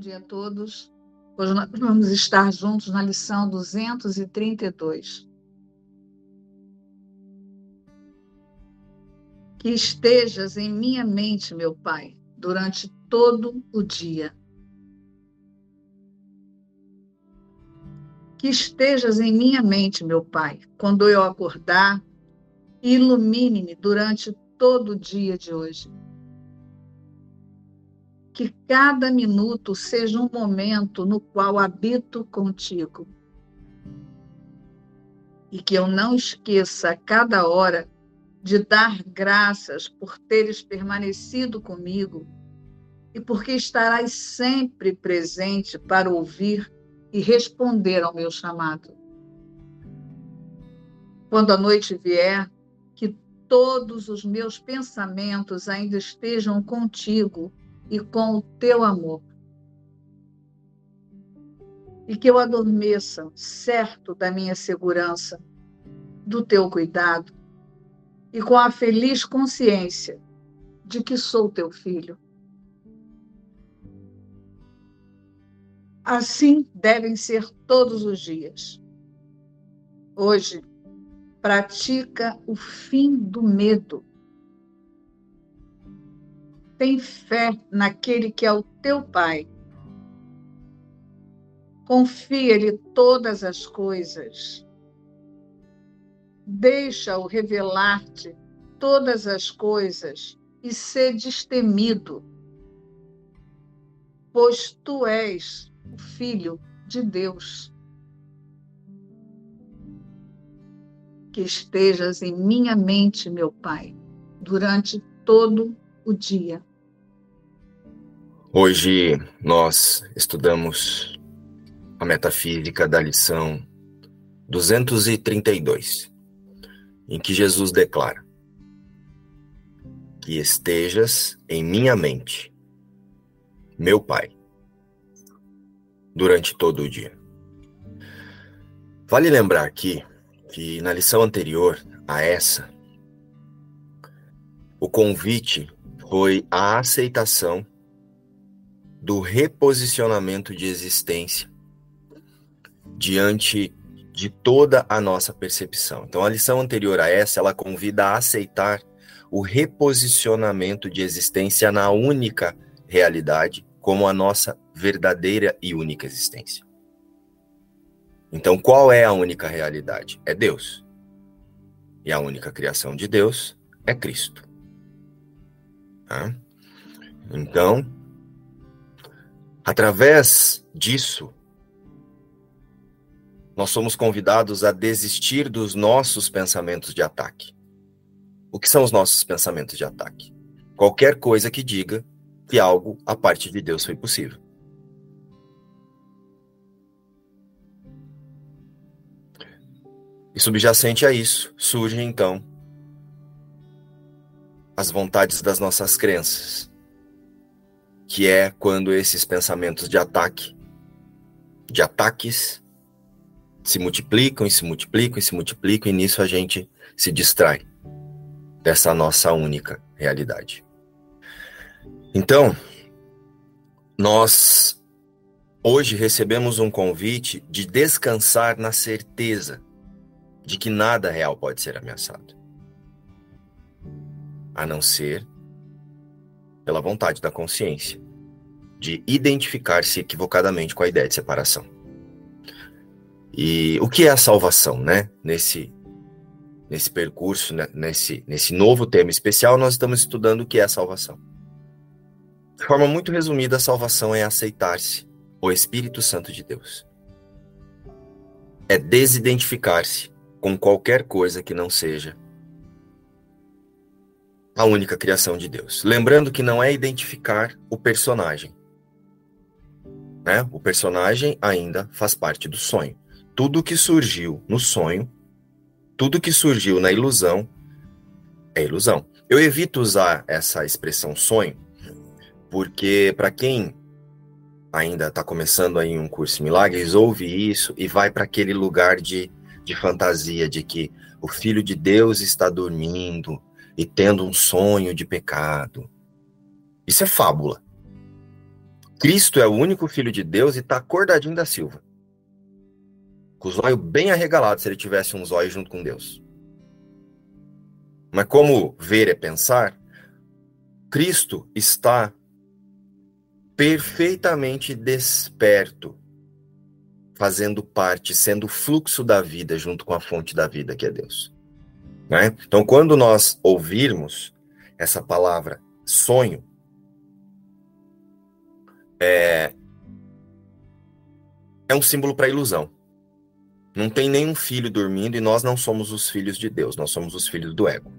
dia a todos. Hoje nós vamos estar juntos na lição 232. Que estejas em minha mente, meu Pai, durante todo o dia. Que estejas em minha mente, meu Pai, quando eu acordar, ilumine-me durante todo o dia de hoje que cada minuto seja um momento no qual habito contigo. E que eu não esqueça a cada hora de dar graças por teres permanecido comigo e porque estarás sempre presente para ouvir e responder ao meu chamado. Quando a noite vier, que todos os meus pensamentos ainda estejam contigo e com o teu amor. E que eu adormeça certo da minha segurança, do teu cuidado e com a feliz consciência de que sou teu filho. Assim devem ser todos os dias. Hoje, pratica o fim do medo tem fé naquele que é o teu Pai. Confia-lhe todas as coisas. Deixa-o revelar-te todas as coisas e ser destemido, pois tu és o Filho de Deus. Que estejas em minha mente, meu Pai, durante todo o dia. Hoje nós estudamos a metafísica da lição 232, em que Jesus declara: Que estejas em minha mente, meu Pai, durante todo o dia. Vale lembrar aqui que na lição anterior a essa, o convite foi a aceitação do reposicionamento de existência diante de toda a nossa percepção. Então, a lição anterior a essa, ela convida a aceitar o reposicionamento de existência na única realidade como a nossa verdadeira e única existência. Então, qual é a única realidade? É Deus. E a única criação de Deus é Cristo. Então, Através disso, nós somos convidados a desistir dos nossos pensamentos de ataque. O que são os nossos pensamentos de ataque? Qualquer coisa que diga que algo a parte de Deus foi possível. E subjacente a isso, surgem então as vontades das nossas crenças que é quando esses pensamentos de ataque, de ataques, se multiplicam e se multiplicam e se multiplicam, e nisso a gente se distrai dessa nossa única realidade. Então, nós hoje recebemos um convite de descansar na certeza de que nada real pode ser ameaçado, a não ser pela vontade da consciência, de identificar-se equivocadamente com a ideia de separação. E o que é a salvação, né? Nesse nesse percurso, né? nesse nesse novo tema especial, nós estamos estudando o que é a salvação. De forma muito resumida, a salvação é aceitar-se o Espírito Santo de Deus. É desidentificar-se com qualquer coisa que não seja a única criação de Deus. Lembrando que não é identificar o personagem. Né? O personagem ainda faz parte do sonho. Tudo que surgiu no sonho, tudo que surgiu na ilusão, é ilusão. Eu evito usar essa expressão sonho, porque para quem ainda está começando aí um curso em milagres, ouve isso e vai para aquele lugar de, de fantasia, de que o Filho de Deus está dormindo, e tendo um sonho de pecado. Isso é fábula. Cristo é o único filho de Deus e está acordadinho da Silva. Com os olhos bem arregalados se ele tivesse um zóio junto com Deus. Mas como ver é pensar, Cristo está perfeitamente desperto, fazendo parte, sendo o fluxo da vida junto com a fonte da vida que é Deus. Né? Então, quando nós ouvirmos essa palavra sonho, é, é um símbolo para ilusão. Não tem nenhum filho dormindo e nós não somos os filhos de Deus, nós somos os filhos do ego.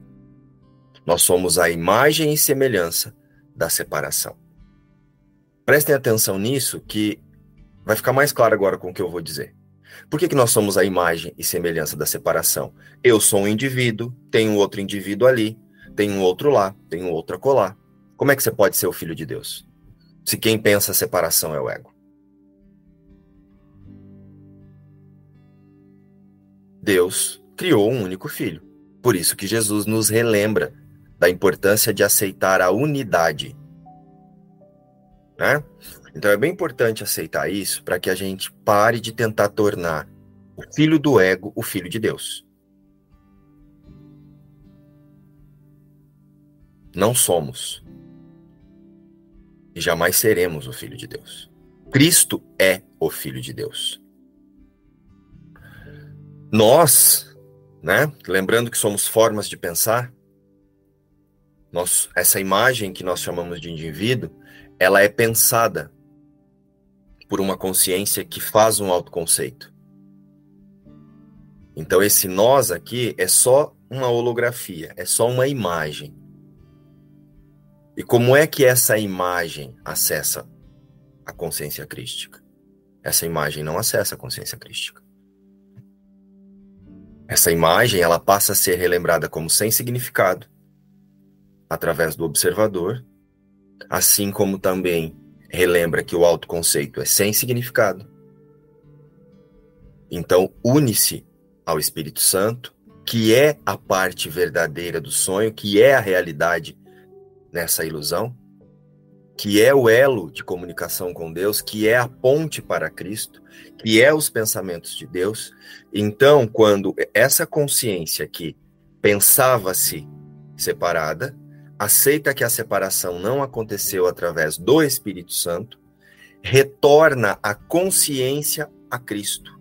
Nós somos a imagem e semelhança da separação. Prestem atenção nisso, que vai ficar mais claro agora com o que eu vou dizer. Por que, que nós somos a imagem e semelhança da separação? Eu sou um indivíduo, tenho outro indivíduo ali, tem um outro lá, tem um outro acolá. Como é que você pode ser o filho de Deus? Se quem pensa separação é o ego. Deus criou um único filho. Por isso que Jesus nos relembra da importância de aceitar a unidade. Né? Então é bem importante aceitar isso para que a gente pare de tentar tornar o filho do ego o filho de Deus. Não somos. Jamais seremos o filho de Deus. Cristo é o filho de Deus. Nós, né, lembrando que somos formas de pensar, nós, essa imagem que nós chamamos de indivíduo, ela é pensada por uma consciência que faz um autoconceito. Então esse nós aqui é só uma holografia, é só uma imagem. E como é que essa imagem acessa a consciência crística? Essa imagem não acessa a consciência crística. Essa imagem ela passa a ser relembrada como sem significado através do observador, assim como também relembra que o autoconceito é sem significado. Então, une-se ao Espírito Santo, que é a parte verdadeira do sonho, que é a realidade nessa ilusão, que é o elo de comunicação com Deus, que é a ponte para Cristo, que é os pensamentos de Deus. Então, quando essa consciência que pensava-se separada, aceita que a separação não aconteceu através do Espírito Santo, retorna a consciência a Cristo.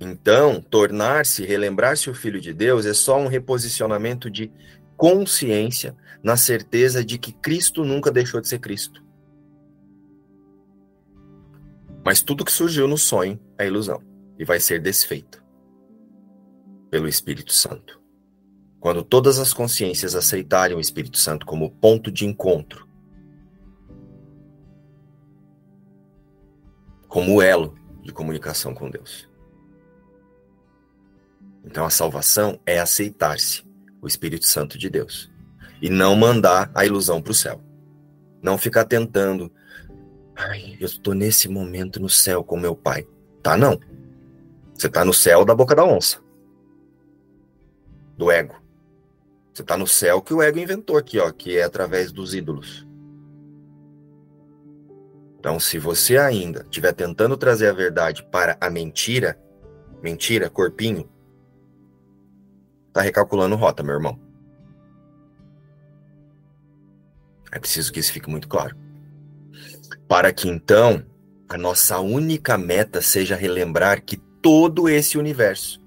Então, tornar-se, relembrar-se o Filho de Deus é só um reposicionamento de consciência na certeza de que Cristo nunca deixou de ser Cristo. Mas tudo que surgiu no sonho é ilusão e vai ser desfeito pelo Espírito Santo. Quando todas as consciências aceitarem o Espírito Santo como ponto de encontro, como elo de comunicação com Deus. Então a salvação é aceitar-se o Espírito Santo de Deus e não mandar a ilusão para o céu. Não ficar tentando Ai, eu estou nesse momento no céu com meu pai. Tá, não. Você tá no céu da boca da onça. Do ego. Você tá no céu que o ego inventou aqui, ó, que é através dos ídolos. Então, se você ainda estiver tentando trazer a verdade para a mentira, mentira, corpinho, tá recalculando rota, meu irmão. É preciso que isso fique muito claro para que então a nossa única meta seja relembrar que todo esse universo,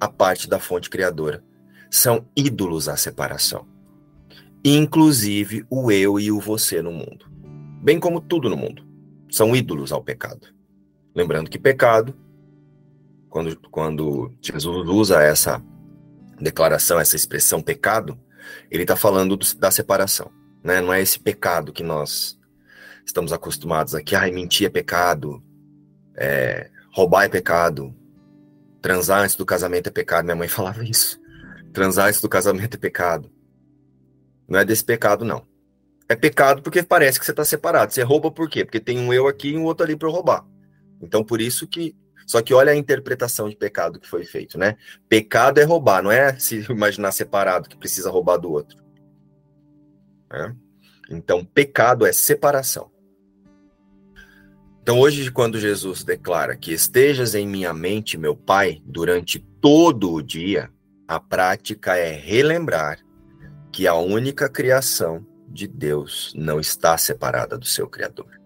a parte da fonte criadora, são ídolos à separação. Inclusive o eu e o você no mundo. Bem como tudo no mundo. São ídolos ao pecado. Lembrando que pecado, quando, quando Jesus usa essa declaração, essa expressão pecado, ele está falando do, da separação. Né? Não é esse pecado que nós estamos acostumados aqui, ai, mentir é pecado, é, roubar é pecado, transar antes do casamento é pecado. Minha mãe falava isso. Transar antes do casamento é pecado. Não é desse pecado, não. É pecado porque parece que você está separado. Você rouba por quê? Porque tem um eu aqui e um outro ali para roubar. Então, por isso que. Só que olha a interpretação de pecado que foi feito, né? Pecado é roubar, não é se imaginar separado que precisa roubar do outro. É? Então, pecado é separação. Então, hoje, quando Jesus declara que estejas em minha mente, meu Pai, durante todo o dia, a prática é relembrar que a única criação de Deus não está separada do seu Criador.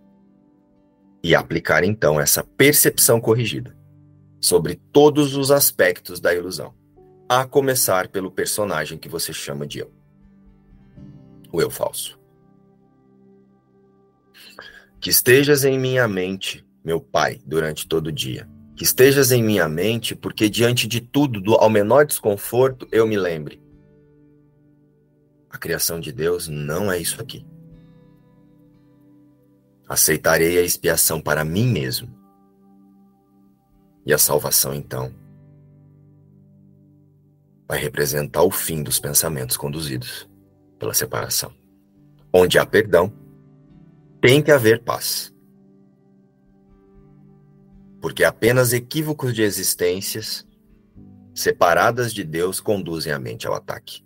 E aplicar então essa percepção corrigida sobre todos os aspectos da ilusão, a começar pelo personagem que você chama de eu. O eu falso. Que estejas em minha mente, meu Pai, durante todo o dia. Que estejas em minha mente, porque diante de tudo, do, ao menor desconforto, eu me lembre a criação de Deus não é isso aqui. Aceitarei a expiação para mim mesmo. E a salvação, então, vai representar o fim dos pensamentos conduzidos pela separação. Onde há perdão, tem que haver paz. Porque apenas equívocos de existências separadas de Deus conduzem a mente ao ataque.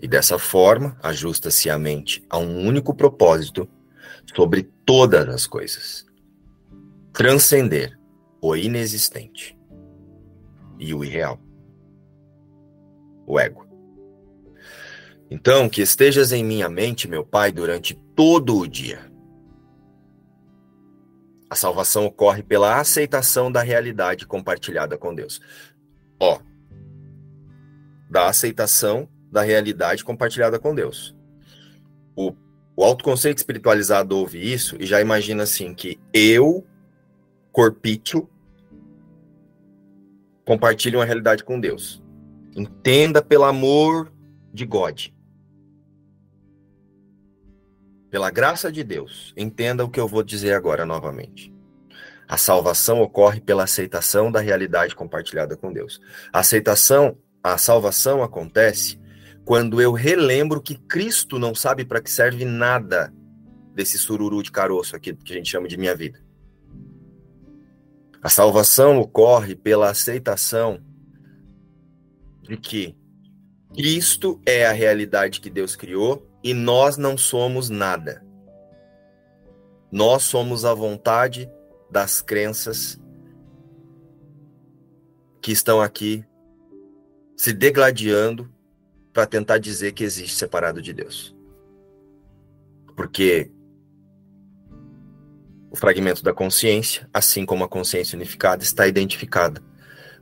E dessa forma, ajusta-se a mente a um único propósito sobre todas as coisas: transcender o inexistente e o irreal, o ego. Então, que estejas em minha mente, meu Pai, durante todo o dia. A salvação ocorre pela aceitação da realidade compartilhada com Deus. Ó, da aceitação da realidade compartilhada com Deus. O, o autoconceito espiritualizado ouve isso e já imagina assim que eu, corpício, compartilho uma realidade com Deus. Entenda pelo amor de God. Pela graça de Deus, entenda o que eu vou dizer agora novamente. A salvação ocorre pela aceitação da realidade compartilhada com Deus. A aceitação, a salvação acontece quando eu relembro que Cristo não sabe para que serve nada desse sururu de caroço aqui que a gente chama de minha vida. A salvação ocorre pela aceitação de que Cristo é a realidade que Deus criou e nós não somos nada. Nós somos a vontade das crenças que estão aqui se degladiando para tentar dizer que existe separado de Deus. Porque o fragmento da consciência, assim como a consciência unificada, está identificada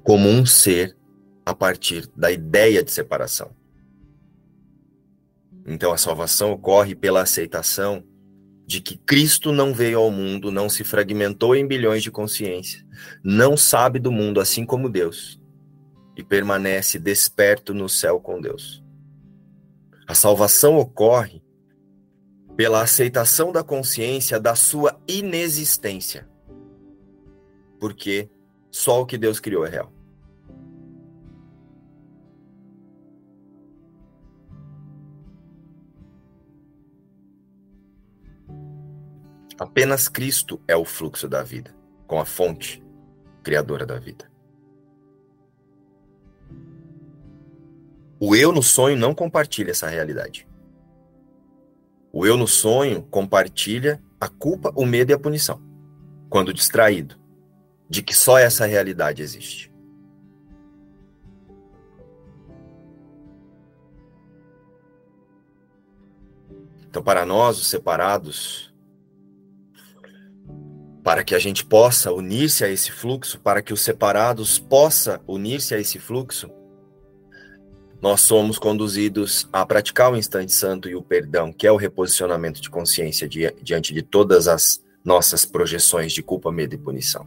como um ser a partir da ideia de separação. Então a salvação ocorre pela aceitação de que Cristo não veio ao mundo, não se fragmentou em bilhões de consciências, não sabe do mundo assim como Deus e permanece desperto no céu com Deus. A salvação ocorre pela aceitação da consciência da sua inexistência. Porque só o que Deus criou é real. Apenas Cristo é o fluxo da vida, com a fonte criadora da vida. O eu no sonho não compartilha essa realidade. O eu no sonho compartilha a culpa, o medo e a punição, quando distraído, de que só essa realidade existe. Então, para nós, os separados, para que a gente possa unir-se a esse fluxo, para que os separados possa unir-se a esse fluxo, nós somos conduzidos a praticar o instante santo e o perdão, que é o reposicionamento de consciência diante de todas as nossas projeções de culpa, medo e punição.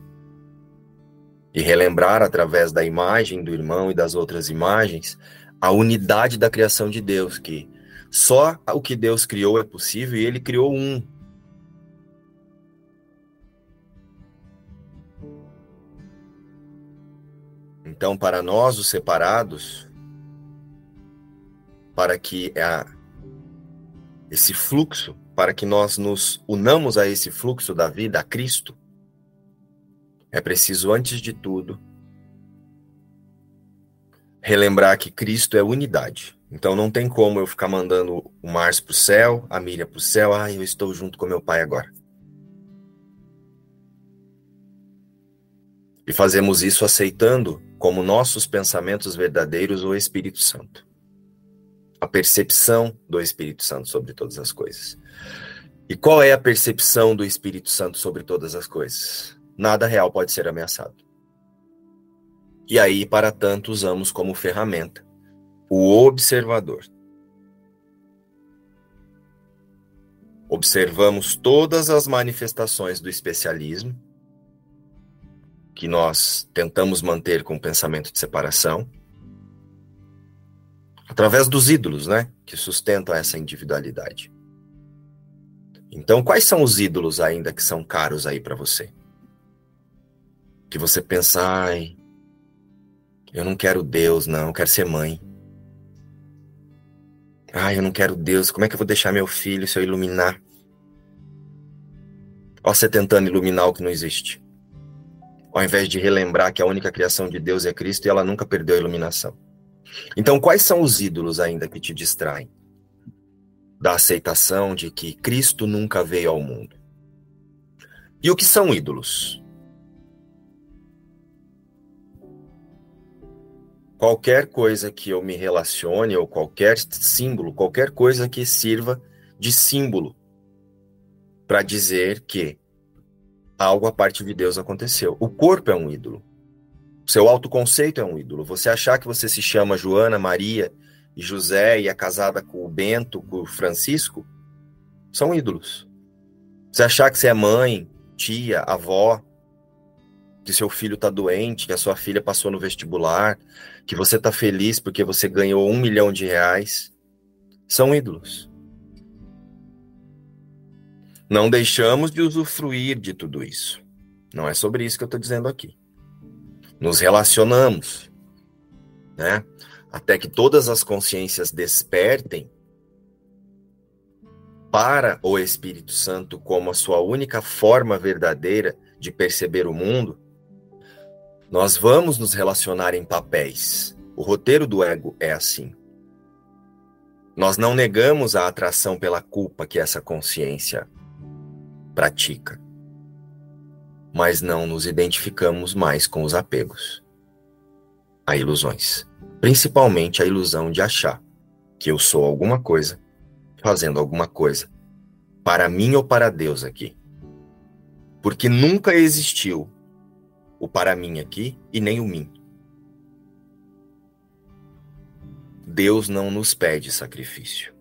E relembrar através da imagem do irmão e das outras imagens a unidade da criação de Deus, que só o que Deus criou é possível e ele criou um. Então, para nós, os separados, para que a, esse fluxo, para que nós nos unamos a esse fluxo da vida, a Cristo, é preciso, antes de tudo, relembrar que Cristo é unidade. Então não tem como eu ficar mandando o Márcio pro céu, a Miriam pro céu, ah, eu estou junto com meu pai agora. E fazemos isso aceitando como nossos pensamentos verdadeiros o Espírito Santo. A percepção do Espírito Santo sobre todas as coisas. E qual é a percepção do Espírito Santo sobre todas as coisas? Nada real pode ser ameaçado. E aí, para tanto, usamos como ferramenta o observador. Observamos todas as manifestações do especialismo que nós tentamos manter com o pensamento de separação, através dos ídolos, né, que sustentam essa individualidade. Então, quais são os ídolos ainda que são caros aí para você? Que você pensa, ai, eu não quero Deus, não, eu quero ser mãe. Ai, eu não quero Deus, como é que eu vou deixar meu filho se eu iluminar? Ó, você tentando iluminar o que não existe ao invés de relembrar que a única criação de Deus é Cristo e ela nunca perdeu a iluminação. Então, quais são os ídolos ainda que te distraem da aceitação de que Cristo nunca veio ao mundo? E o que são ídolos? Qualquer coisa que eu me relacione, ou qualquer símbolo, qualquer coisa que sirva de símbolo para dizer que algo a parte de Deus aconteceu. O corpo é um ídolo. Seu autoconceito é um ídolo. Você achar que você se chama Joana, Maria e José e é casada com o Bento, com o Francisco, são ídolos. Você achar que você é mãe, tia, avó, que seu filho está doente, que a sua filha passou no vestibular, que você está feliz porque você ganhou um milhão de reais, são ídolos. Não deixamos de usufruir de tudo isso. Não é sobre isso que eu estou dizendo aqui. Nos relacionamos, né? Até que todas as consciências despertem para o Espírito Santo como a sua única forma verdadeira de perceber o mundo, nós vamos nos relacionar em papéis. O roteiro do ego é assim. Nós não negamos a atração pela culpa que essa consciência pratica. Mas não nos identificamos mais com os apegos a ilusões, principalmente a ilusão de achar que eu sou alguma coisa, fazendo alguma coisa, para mim ou para Deus aqui. Porque nunca existiu o para mim aqui e nem o mim. Deus não nos pede sacrifício.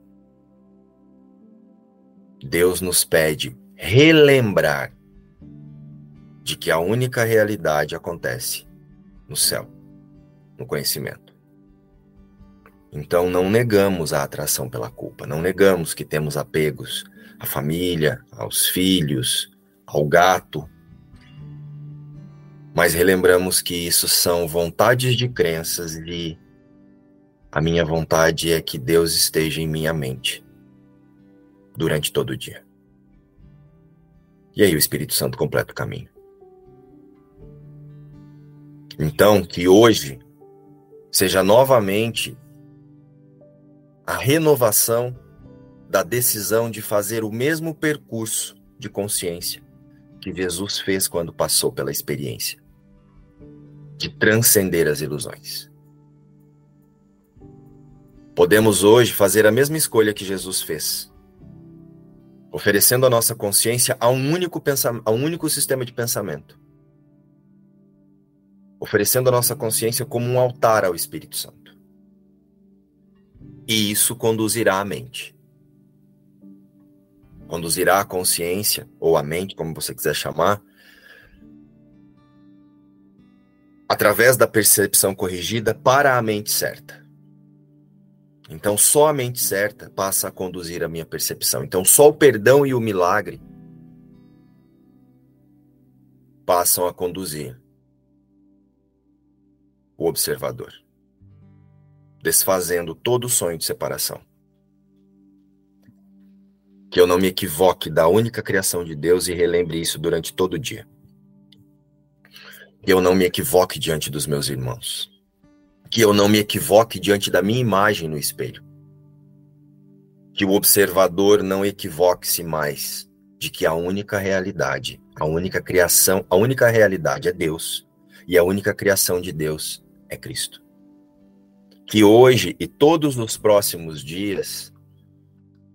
Deus nos pede relembrar de que a única realidade acontece no céu, no conhecimento. Então não negamos a atração pela culpa, não negamos que temos apegos à família, aos filhos, ao gato, mas relembramos que isso são vontades de crenças e a minha vontade é que Deus esteja em minha mente durante todo o dia. E aí o Espírito Santo completa o caminho. Então, que hoje seja novamente a renovação da decisão de fazer o mesmo percurso de consciência que Jesus fez quando passou pela experiência de transcender as ilusões. Podemos hoje fazer a mesma escolha que Jesus fez oferecendo a nossa consciência a um único, a um único sistema de pensamento. Oferecendo a nossa consciência como um altar ao Espírito Santo. E isso conduzirá a mente. Conduzirá a consciência, ou a mente, como você quiser chamar, através da percepção corrigida para a mente certa. Então, só a mente certa passa a conduzir a minha percepção. Então, só o perdão e o milagre passam a conduzir o observador, desfazendo todo o sonho de separação. Que eu não me equivoque da única criação de Deus e relembre isso durante todo o dia. Que eu não me equivoque diante dos meus irmãos que eu não me equivoque diante da minha imagem no espelho. Que o observador não equivoque-se mais de que a única realidade, a única criação, a única realidade é Deus e a única criação de Deus é Cristo. Que hoje e todos os próximos dias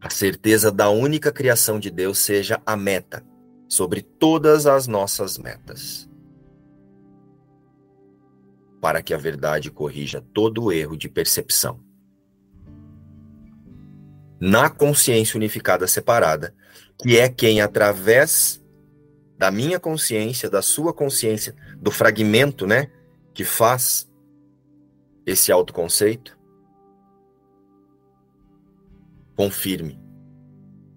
a certeza da única criação de Deus seja a meta sobre todas as nossas metas. Para que a verdade corrija todo o erro de percepção. Na consciência unificada separada, que é quem, através da minha consciência, da sua consciência, do fragmento, né, que faz esse autoconceito, confirme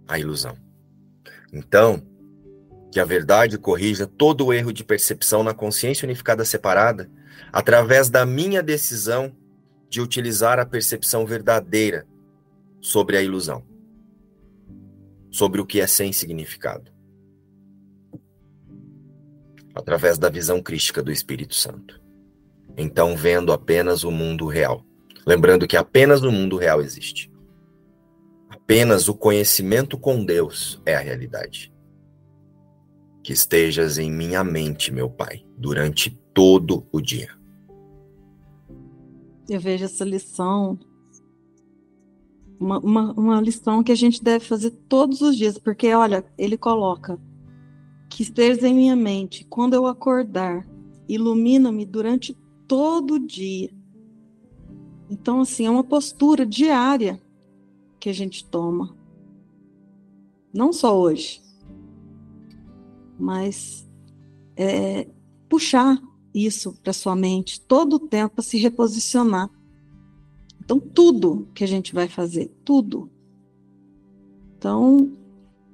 a ilusão. Então, que a verdade corrija todo o erro de percepção na consciência unificada separada, através da minha decisão de utilizar a percepção verdadeira sobre a ilusão, sobre o que é sem significado, através da visão crística do Espírito Santo. Então, vendo apenas o mundo real, lembrando que apenas o mundo real existe. Apenas o conhecimento com Deus é a realidade. Que estejas em minha mente, meu Pai, durante todo o dia. Eu vejo essa lição, uma, uma, uma lição que a gente deve fazer todos os dias, porque olha, ele coloca que estejas em minha mente quando eu acordar, ilumina-me durante todo dia. Então, assim, é uma postura diária que a gente toma. Não só hoje, mas é, puxar isso para sua mente todo o tempo para se reposicionar. Então, tudo que a gente vai fazer, tudo. Então,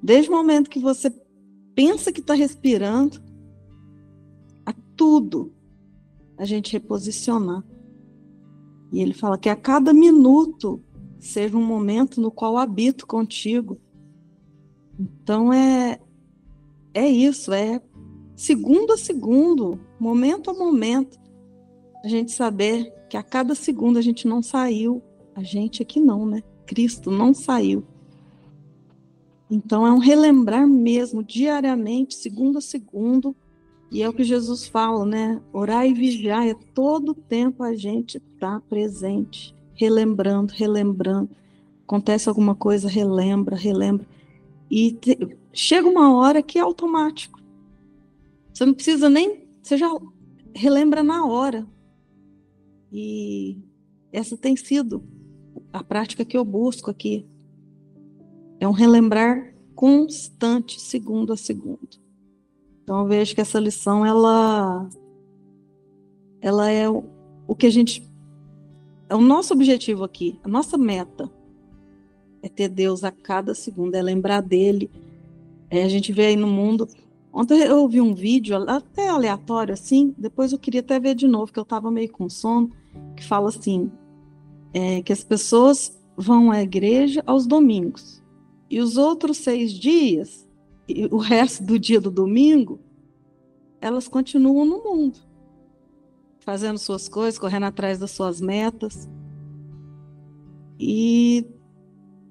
desde o momento que você pensa que está respirando, a tudo a gente reposicionar. E ele fala que a cada minuto seja um momento no qual habito contigo. Então é é isso, é segundo a segundo, momento a momento, a gente saber que a cada segundo a gente não saiu, a gente aqui não, né? Cristo não saiu. Então é um relembrar mesmo, diariamente, segundo a segundo, e é o que Jesus fala, né? Orar e vigiar, é todo tempo a gente está presente relembrando, relembrando. Acontece alguma coisa, relembra, relembra. E te, chega uma hora que é automático. Você não precisa nem. Você já relembra na hora. E essa tem sido a prática que eu busco aqui. É um relembrar constante, segundo a segundo. Então eu vejo que essa lição ela ela é o, o que a gente é o nosso objetivo aqui, a nossa meta é ter Deus a cada segundo, é lembrar dele. É, a gente vê aí no mundo. Ontem eu ouvi um vídeo, até aleatório assim, depois eu queria até ver de novo, que eu estava meio com sono, que fala assim: é, que as pessoas vão à igreja aos domingos, e os outros seis dias, o resto do dia do domingo, elas continuam no mundo fazendo suas coisas, correndo atrás das suas metas. E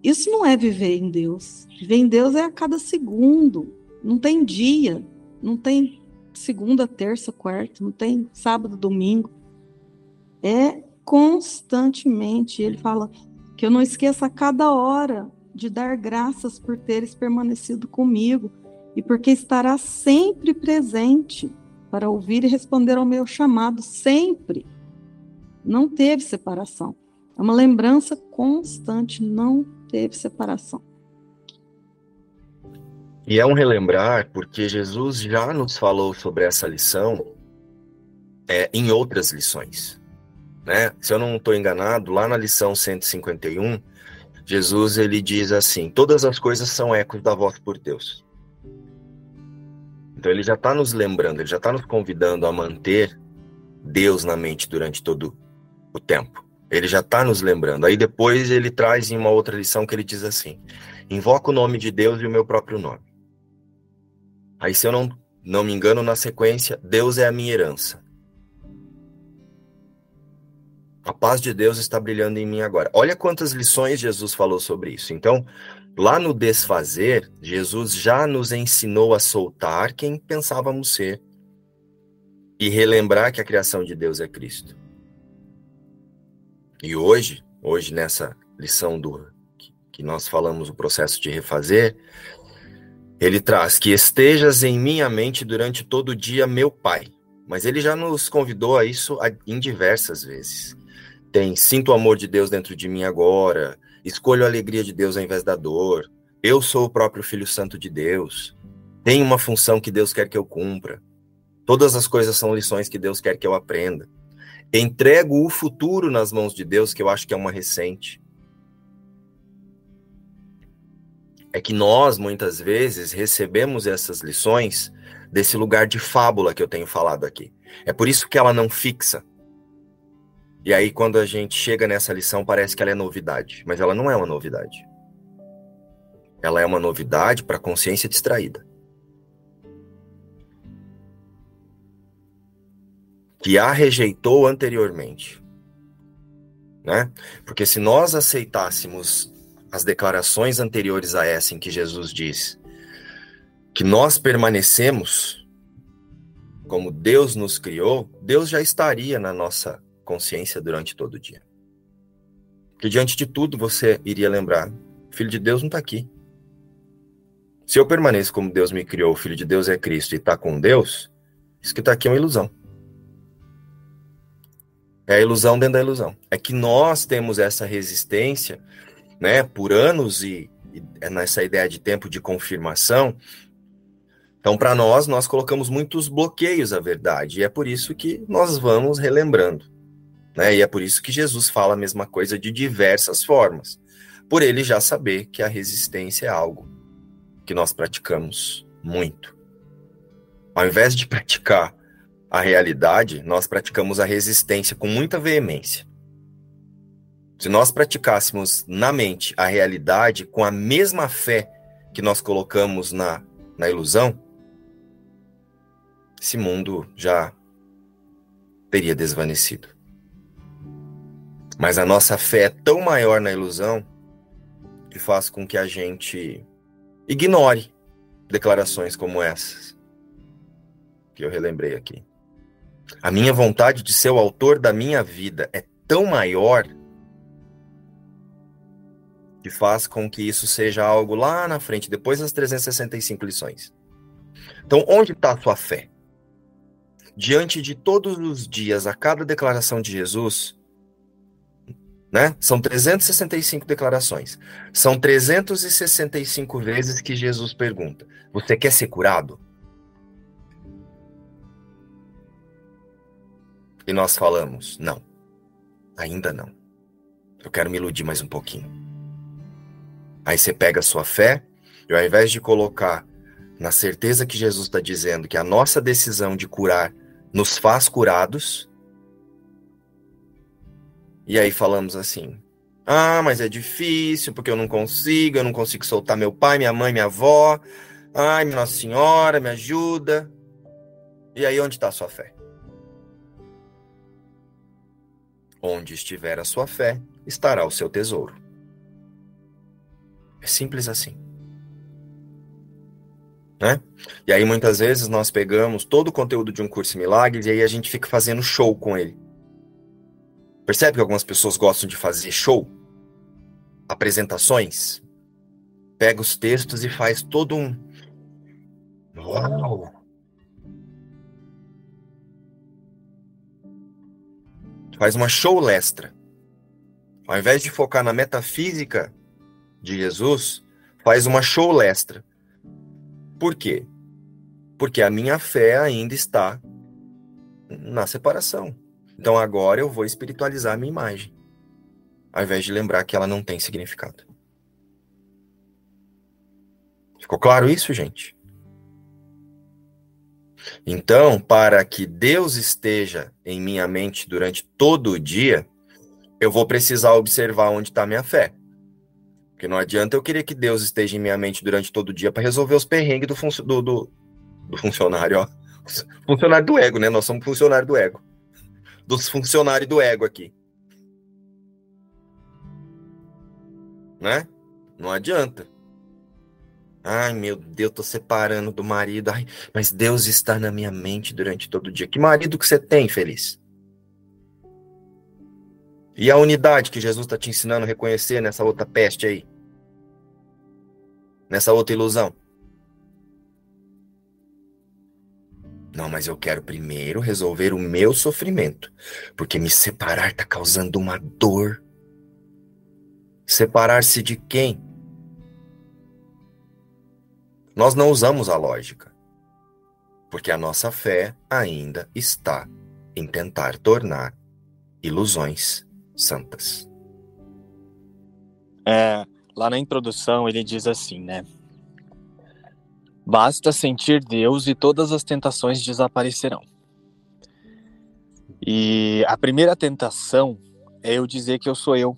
isso não é viver em Deus. Viver em Deus é a cada segundo. Não tem dia, não tem segunda, terça, quarta, não tem sábado, domingo. É constantemente. Ele fala que eu não esqueça a cada hora de dar graças por teres permanecido comigo e porque estará sempre presente para ouvir e responder ao meu chamado sempre. Não teve separação. É uma lembrança constante, não teve separação. E é um relembrar, porque Jesus já nos falou sobre essa lição é, em outras lições. Né? Se eu não estou enganado, lá na lição 151, Jesus ele diz assim: Todas as coisas são ecos da voz por Deus. Então ele já está nos lembrando, ele já está nos convidando a manter Deus na mente durante todo o tempo. Ele já está nos lembrando. Aí depois ele traz em uma outra lição que ele diz assim: invoca o nome de Deus e o meu próprio nome. Aí, se eu não, não me engano, na sequência, Deus é a minha herança. A paz de Deus está brilhando em mim agora. Olha quantas lições Jesus falou sobre isso. Então, lá no desfazer, Jesus já nos ensinou a soltar quem pensávamos ser e relembrar que a criação de Deus é Cristo. E hoje, hoje nessa lição do que nós falamos o processo de refazer, ele traz que estejas em minha mente durante todo o dia, meu Pai. Mas ele já nos convidou a isso em diversas vezes tem sinto o amor de Deus dentro de mim agora, escolho a alegria de Deus ao invés da dor, eu sou o próprio Filho Santo de Deus, tenho uma função que Deus quer que eu cumpra, todas as coisas são lições que Deus quer que eu aprenda. Entrego o futuro nas mãos de Deus, que eu acho que é uma recente. É que nós, muitas vezes, recebemos essas lições desse lugar de fábula que eu tenho falado aqui. É por isso que ela não fixa. E aí, quando a gente chega nessa lição, parece que ela é novidade, mas ela não é uma novidade. Ela é uma novidade para a consciência distraída. Que a rejeitou anteriormente. Né? Porque se nós aceitássemos as declarações anteriores a essa em que Jesus diz que nós permanecemos como Deus nos criou, Deus já estaria na nossa consciência durante todo o dia. Que diante de tudo você iria lembrar: Filho de Deus não está aqui. Se eu permaneço como Deus me criou, o Filho de Deus é Cristo e está com Deus, isso que está aqui é uma ilusão. É a ilusão dentro da ilusão. É que nós temos essa resistência, né, por anos e, e é nessa ideia de tempo de confirmação. Então, para nós, nós colocamos muitos bloqueios à verdade, e é por isso que nós vamos relembrando. Né? E é por isso que Jesus fala a mesma coisa de diversas formas, por ele já saber que a resistência é algo que nós praticamos muito. Ao invés de praticar a realidade, nós praticamos a resistência com muita veemência. Se nós praticássemos na mente a realidade com a mesma fé que nós colocamos na, na ilusão, esse mundo já teria desvanecido. Mas a nossa fé é tão maior na ilusão que faz com que a gente ignore declarações como essas que eu relembrei aqui. A minha vontade de ser o autor da minha vida é tão maior que faz com que isso seja algo lá na frente, depois das 365 lições. Então, onde está a sua fé? Diante de todos os dias, a cada declaração de Jesus, né? São 365 declarações. São 365 vezes que Jesus pergunta: Você quer ser curado? E nós falamos: Não, ainda não. Eu quero me iludir mais um pouquinho. Aí você pega a sua fé e ao invés de colocar na certeza que Jesus está dizendo que a nossa decisão de curar nos faz curados, e aí falamos assim: ah, mas é difícil porque eu não consigo, eu não consigo soltar meu pai, minha mãe, minha avó. Ai, Nossa Senhora, me ajuda. E aí, onde está a sua fé? Onde estiver a sua fé, estará o seu tesouro. É simples assim. Né? E aí, muitas vezes, nós pegamos todo o conteúdo de um curso em milagres e aí a gente fica fazendo show com ele. Percebe que algumas pessoas gostam de fazer show? Apresentações? Pega os textos e faz todo um. Uau! Faz uma show lestra. Ao invés de focar na metafísica de Jesus, faz uma show lestra. Por quê? Porque a minha fé ainda está na separação. Então agora eu vou espiritualizar a minha imagem, ao invés de lembrar que ela não tem significado. Ficou claro isso, gente? Então, para que Deus esteja em minha mente durante todo o dia, eu vou precisar observar onde está minha fé. Porque não adianta eu querer que Deus esteja em minha mente durante todo o dia para resolver os perrengues do, do, do, do funcionário, ó. Funcionário do ego, né? Nós somos funcionário do ego dos funcionários do ego aqui. Né? Não adianta. Ai, meu Deus, tô separando do marido. Ai, mas Deus está na minha mente durante todo o dia. Que marido que você tem, feliz? E a unidade que Jesus está te ensinando a reconhecer nessa outra peste aí? Nessa outra ilusão? Não, mas eu quero primeiro resolver o meu sofrimento, porque me separar está causando uma dor. Separar-se de quem? Nós não usamos a lógica, porque a nossa fé ainda está em tentar tornar ilusões santas. É, lá na introdução ele diz assim, né? Basta sentir Deus e todas as tentações desaparecerão. E a primeira tentação é eu dizer que eu sou eu,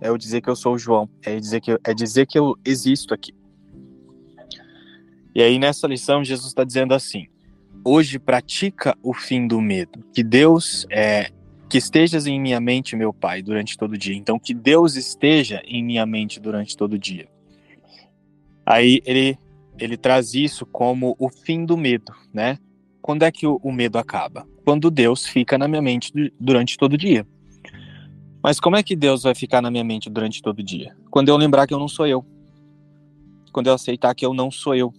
é eu dizer que eu sou o João, é dizer que eu, é dizer que eu existo aqui. E aí nessa lição Jesus está dizendo assim: hoje pratica o fim do medo, que Deus é que estejas em minha mente, meu Pai, durante todo o dia. Então que Deus esteja em minha mente durante todo o dia. Aí ele ele traz isso como o fim do medo, né? Quando é que o, o medo acaba? Quando Deus fica na minha mente durante todo o dia. Mas como é que Deus vai ficar na minha mente durante todo o dia? Quando eu lembrar que eu não sou eu. Quando eu aceitar que eu não sou eu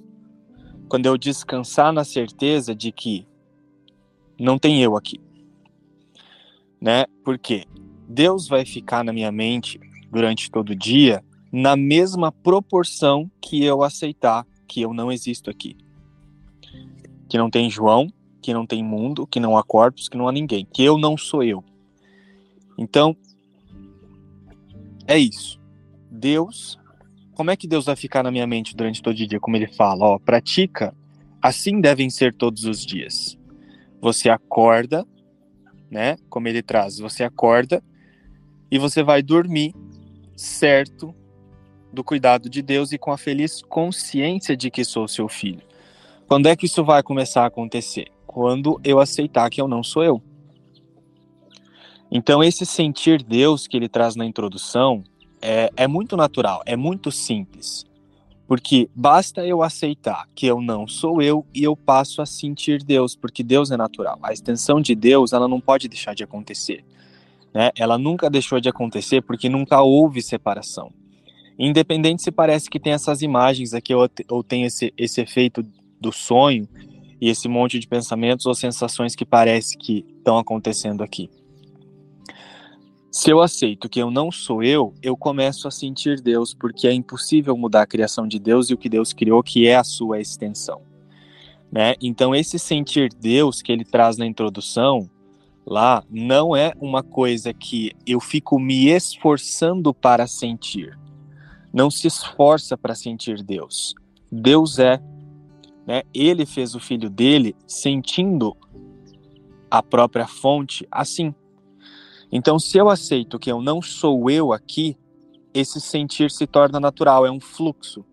quando eu descansar na certeza de que não tem eu aqui. Né? Porque Deus vai ficar na minha mente durante todo o dia na mesma proporção que eu aceitar que eu não existo aqui. Que não tem João, que não tem mundo, que não há corpos, que não há ninguém, que eu não sou eu. Então, é isso. Deus como é que Deus vai ficar na minha mente durante todo o dia? Como ele fala, ó, pratica, assim devem ser todos os dias. Você acorda, né? Como ele traz, você acorda e você vai dormir certo do cuidado de Deus e com a feliz consciência de que sou seu filho. Quando é que isso vai começar a acontecer? Quando eu aceitar que eu não sou eu. Então, esse sentir Deus que ele traz na introdução é, é muito natural, é muito simples. Porque basta eu aceitar que eu não sou eu e eu passo a sentir Deus, porque Deus é natural. A extensão de Deus, ela não pode deixar de acontecer. Né? Ela nunca deixou de acontecer porque nunca houve separação. Independente se parece que tem essas imagens aqui, ou, ou tem esse, esse efeito do sonho, e esse monte de pensamentos ou sensações que parece que estão acontecendo aqui. Se eu aceito que eu não sou eu, eu começo a sentir Deus, porque é impossível mudar a criação de Deus e o que Deus criou, que é a sua extensão. Né? Então, esse sentir Deus que ele traz na introdução, lá, não é uma coisa que eu fico me esforçando para sentir. Não se esforça para sentir Deus. Deus é. Né? Ele fez o filho dele sentindo a própria fonte assim. Então, se eu aceito que eu não sou eu aqui, esse sentir se torna natural, é um fluxo.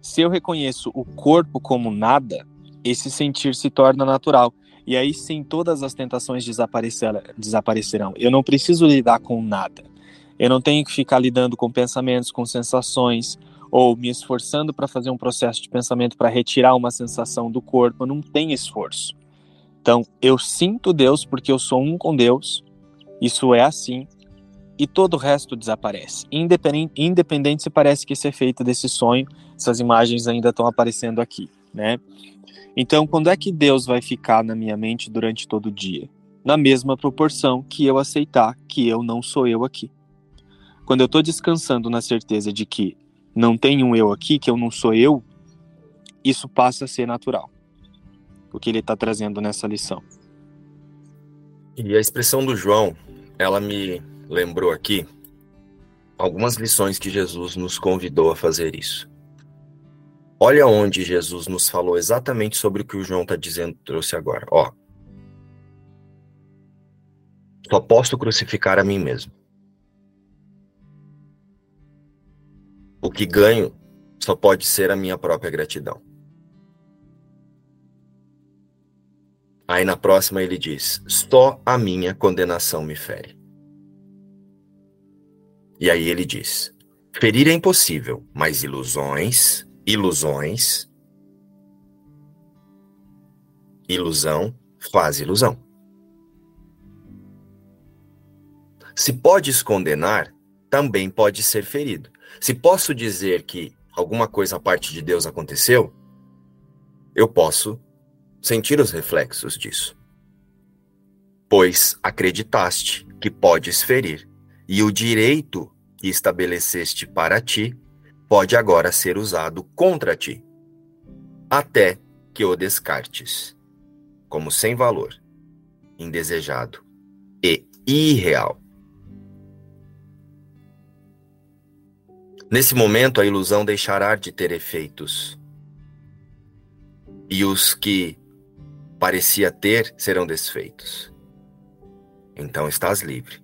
Se eu reconheço o corpo como nada, esse sentir se torna natural. E aí sim todas as tentações desaparecer, desaparecerão. Eu não preciso lidar com nada. Eu não tenho que ficar lidando com pensamentos, com sensações, ou me esforçando para fazer um processo de pensamento para retirar uma sensação do corpo. Não tenho esforço. Então, eu sinto Deus porque eu sou um com Deus, isso é assim, e todo o resto desaparece. Independente, independente se parece que esse efeito desse sonho, essas imagens ainda estão aparecendo aqui, né? Então, quando é que Deus vai ficar na minha mente durante todo o dia? Na mesma proporção que eu aceitar que eu não sou eu aqui. Quando eu estou descansando na certeza de que não tem um eu aqui, que eu não sou eu, isso passa a ser natural o que ele está trazendo nessa lição. E a expressão do João, ela me lembrou aqui algumas lições que Jesus nos convidou a fazer isso. Olha onde Jesus nos falou exatamente sobre o que o João está dizendo, trouxe agora. Ó, só posso crucificar a mim mesmo. O que ganho só pode ser a minha própria gratidão. Aí na próxima ele diz: Só a minha condenação me fere. E aí ele diz: ferir é impossível, mas ilusões, ilusões, ilusão faz ilusão. Se podes condenar, também pode ser ferido. Se posso dizer que alguma coisa a parte de Deus aconteceu, eu posso sentir os reflexos disso. Pois acreditaste que podes ferir, e o direito que estabeleceste para ti pode agora ser usado contra ti, até que o descartes como sem valor, indesejado e irreal. Nesse momento, a ilusão deixará de ter efeitos. E os que parecia ter serão desfeitos. Então estás livre,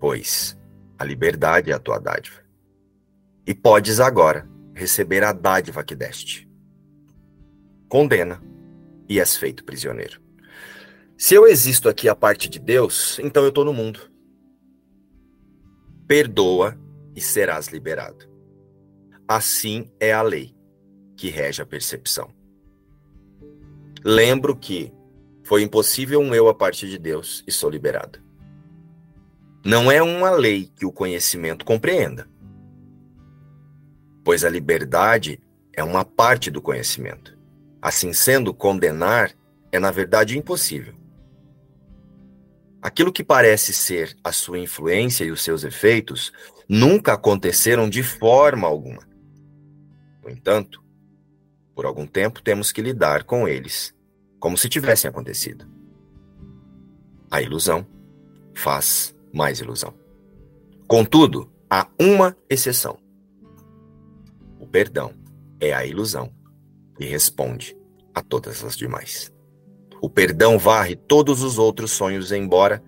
pois a liberdade é a tua dádiva. E podes agora receber a dádiva que deste. Condena e és feito prisioneiro. Se eu existo aqui a parte de Deus, então eu estou no mundo. Perdoa e serás liberado. Assim é a lei que rege a percepção. Lembro que foi impossível um eu a partir de Deus e sou liberado. Não é uma lei que o conhecimento compreenda, pois a liberdade é uma parte do conhecimento. Assim sendo, condenar é na verdade impossível. Aquilo que parece ser a sua influência e os seus efeitos nunca aconteceram de forma alguma. No entanto, por algum tempo temos que lidar com eles como se tivessem acontecido. A ilusão faz mais ilusão. Contudo, há uma exceção. O perdão é a ilusão que responde a todas as demais. O perdão varre todos os outros sonhos, embora.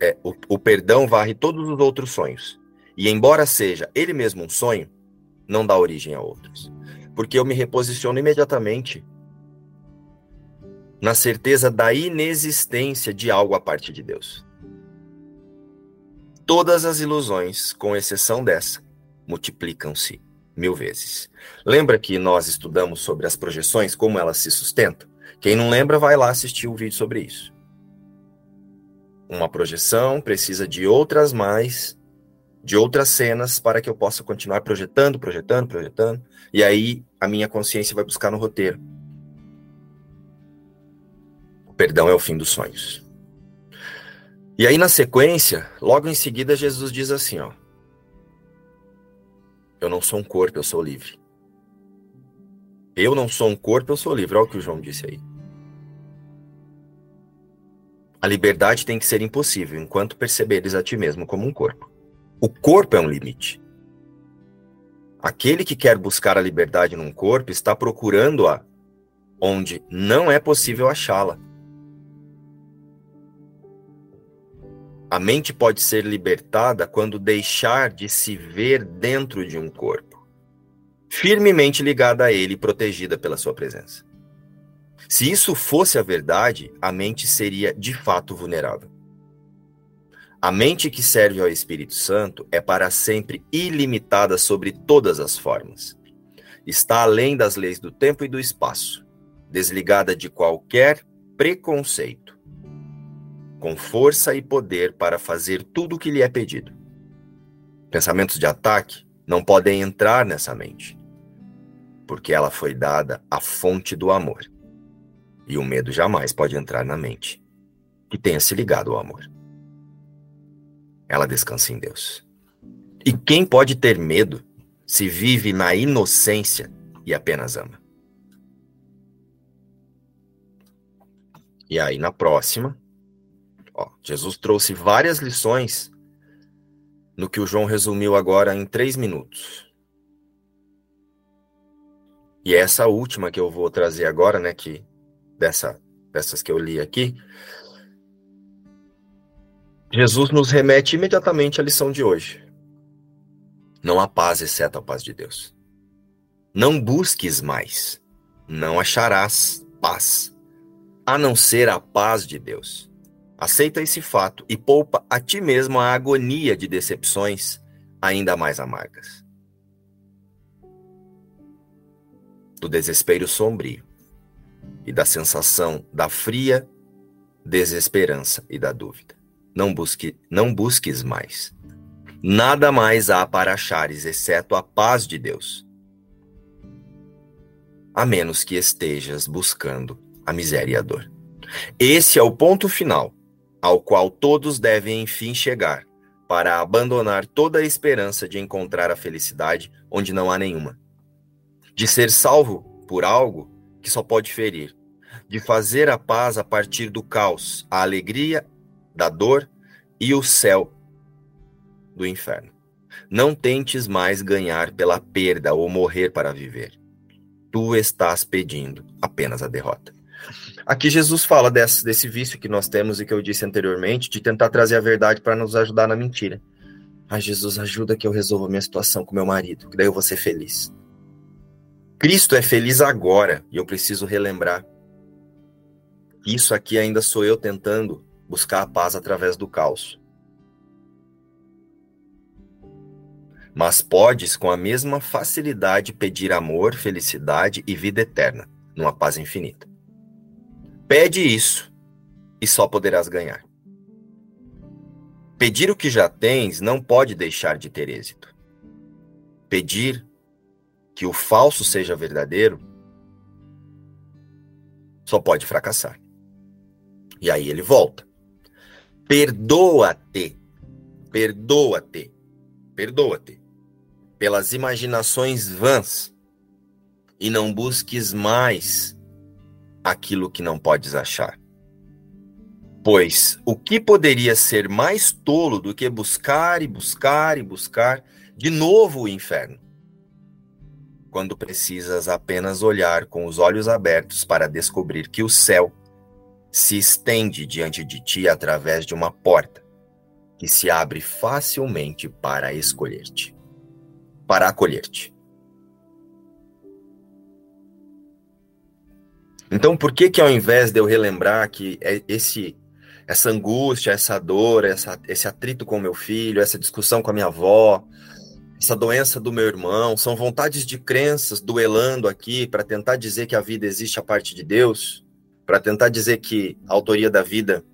É, o, o perdão varre todos os outros sonhos. E, embora seja ele mesmo um sonho, não dá origem a outros. Porque eu me reposiciono imediatamente na certeza da inexistência de algo a parte de Deus. Todas as ilusões, com exceção dessa, multiplicam-se mil vezes. Lembra que nós estudamos sobre as projeções, como elas se sustentam? Quem não lembra, vai lá assistir o vídeo sobre isso. Uma projeção precisa de outras mais, de outras cenas para que eu possa continuar projetando, projetando, projetando, e aí a minha consciência vai buscar no roteiro. O perdão é o fim dos sonhos. E aí na sequência, logo em seguida Jesus diz assim, ó: Eu não sou um corpo, eu sou livre. Eu não sou um corpo, eu sou livre. Olha o que o João disse aí. A liberdade tem que ser impossível enquanto perceberes a ti mesmo como um corpo. O corpo é um limite. Aquele que quer buscar a liberdade num corpo está procurando-a onde não é possível achá-la. A mente pode ser libertada quando deixar de se ver dentro de um corpo, firmemente ligada a ele e protegida pela sua presença. Se isso fosse a verdade, a mente seria de fato vulnerável. A mente que serve ao Espírito Santo é para sempre ilimitada sobre todas as formas. Está além das leis do tempo e do espaço, desligada de qualquer preconceito com força e poder para fazer tudo o que lhe é pedido. Pensamentos de ataque não podem entrar nessa mente, porque ela foi dada à fonte do amor. E o medo jamais pode entrar na mente que tenha se ligado ao amor. Ela descansa em Deus. E quem pode ter medo se vive na inocência e apenas ama? E aí, na próxima, Ó, Jesus trouxe várias lições no que o João resumiu agora em três minutos. E essa última que eu vou trazer agora, né, que dessa, dessas que eu li aqui, Jesus nos remete imediatamente à lição de hoje. Não há paz exceto a paz de Deus. Não busques mais, não acharás paz, a não ser a paz de Deus Aceita esse fato e poupa a ti mesmo a agonia de decepções ainda mais amargas. Do desespero sombrio e da sensação da fria desesperança e da dúvida. Não busque, não busques mais. Nada mais há para achares exceto a paz de Deus. A menos que estejas buscando a miséria e a dor. Esse é o ponto final ao qual todos devem enfim chegar, para abandonar toda a esperança de encontrar a felicidade onde não há nenhuma, de ser salvo por algo que só pode ferir, de fazer a paz a partir do caos, a alegria da dor e o céu do inferno. Não tentes mais ganhar pela perda ou morrer para viver. Tu estás pedindo apenas a derrota. Aqui Jesus fala desse, desse vício que nós temos e que eu disse anteriormente, de tentar trazer a verdade para nos ajudar na mentira. Ah, Jesus, ajuda que eu resolva minha situação com meu marido, que daí eu vou ser feliz. Cristo é feliz agora e eu preciso relembrar. Isso aqui ainda sou eu tentando buscar a paz através do caos. Mas podes com a mesma facilidade pedir amor, felicidade e vida eterna, numa paz infinita. Pede isso e só poderás ganhar. Pedir o que já tens não pode deixar de ter êxito. Pedir que o falso seja verdadeiro só pode fracassar. E aí ele volta. Perdoa-te. Perdoa-te. Perdoa-te pelas imaginações vãs e não busques mais aquilo que não podes achar. Pois o que poderia ser mais tolo do que buscar e buscar e buscar de novo o inferno? Quando precisas apenas olhar com os olhos abertos para descobrir que o céu se estende diante de ti através de uma porta que se abre facilmente para escolher-te, para acolher-te. Então, por que que ao invés de eu relembrar que é esse essa angústia, essa dor, essa, esse atrito com meu filho, essa discussão com a minha avó, essa doença do meu irmão, são vontades de crenças duelando aqui para tentar dizer que a vida existe a parte de Deus, para tentar dizer que a autoria da vida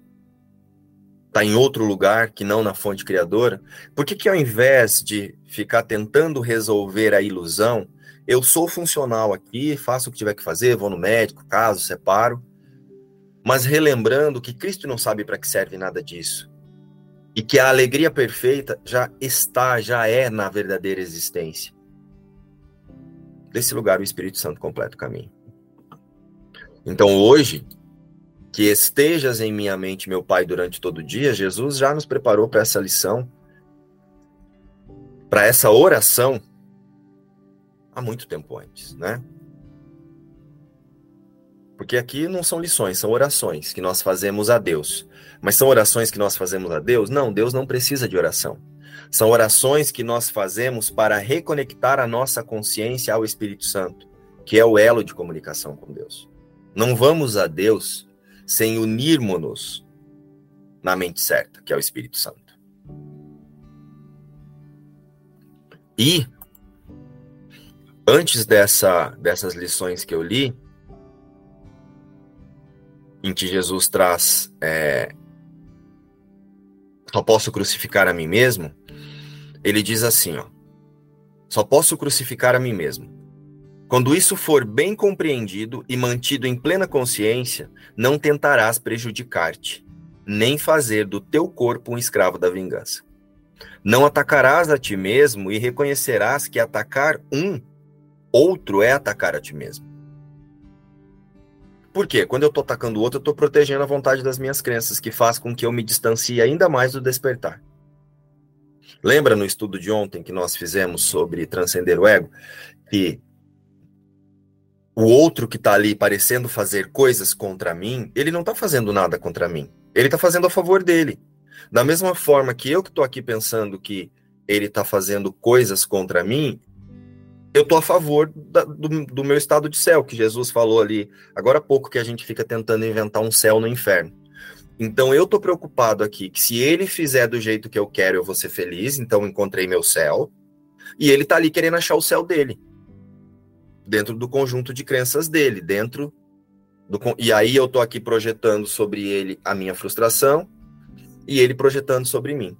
está em outro lugar que não na fonte criadora? Por que, que ao invés de ficar tentando resolver a ilusão, eu sou funcional aqui, faço o que tiver que fazer, vou no médico, caso, separo, mas relembrando que Cristo não sabe para que serve nada disso. E que a alegria perfeita já está, já é na verdadeira existência. Desse lugar o Espírito Santo completa o caminho. Então hoje, que estejas em minha mente, meu Pai, durante todo o dia, Jesus já nos preparou para essa lição, para essa oração há muito tempo antes, né? Porque aqui não são lições, são orações que nós fazemos a Deus. Mas são orações que nós fazemos a Deus? Não, Deus não precisa de oração. São orações que nós fazemos para reconectar a nossa consciência ao Espírito Santo, que é o elo de comunicação com Deus. Não vamos a Deus sem unirmos-nos na mente certa, que é o Espírito Santo. E antes dessa, dessas lições que eu li, em que Jesus traz é, só posso crucificar a mim mesmo, ele diz assim, ó, só posso crucificar a mim mesmo. Quando isso for bem compreendido e mantido em plena consciência, não tentarás prejudicar-te, nem fazer do teu corpo um escravo da vingança. Não atacarás a ti mesmo e reconhecerás que atacar um outro é atacar a ti mesmo. Por quê? Quando eu estou atacando o outro, eu estou protegendo a vontade das minhas crenças, que faz com que eu me distancie ainda mais do despertar. Lembra no estudo de ontem que nós fizemos sobre transcender o ego? Que o outro que está ali parecendo fazer coisas contra mim, ele não está fazendo nada contra mim. Ele está fazendo a favor dele. Da mesma forma que eu que estou aqui pensando que ele está fazendo coisas contra mim, eu estou a favor da, do, do, meu estado de céu, que Jesus falou ali agora há pouco que a gente fica tentando inventar um céu no inferno. Então eu tô preocupado aqui que se ele fizer do jeito que eu quero, eu vou ser feliz, então encontrei meu céu. E ele tá ali querendo achar o céu dele. Dentro do conjunto de crenças dele, dentro do e aí eu tô aqui projetando sobre ele a minha frustração e ele projetando sobre mim.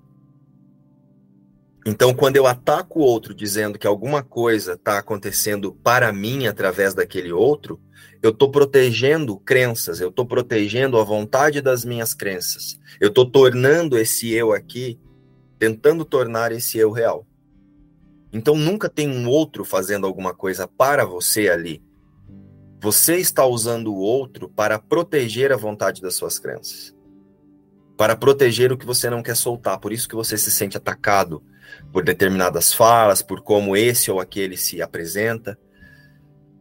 Então, quando eu ataco o outro dizendo que alguma coisa está acontecendo para mim através daquele outro, eu estou protegendo crenças, eu estou protegendo a vontade das minhas crenças. Eu estou tornando esse eu aqui, tentando tornar esse eu real. Então, nunca tem um outro fazendo alguma coisa para você ali. Você está usando o outro para proteger a vontade das suas crenças. Para proteger o que você não quer soltar. Por isso que você se sente atacado por determinadas falas, por como esse ou aquele se apresenta.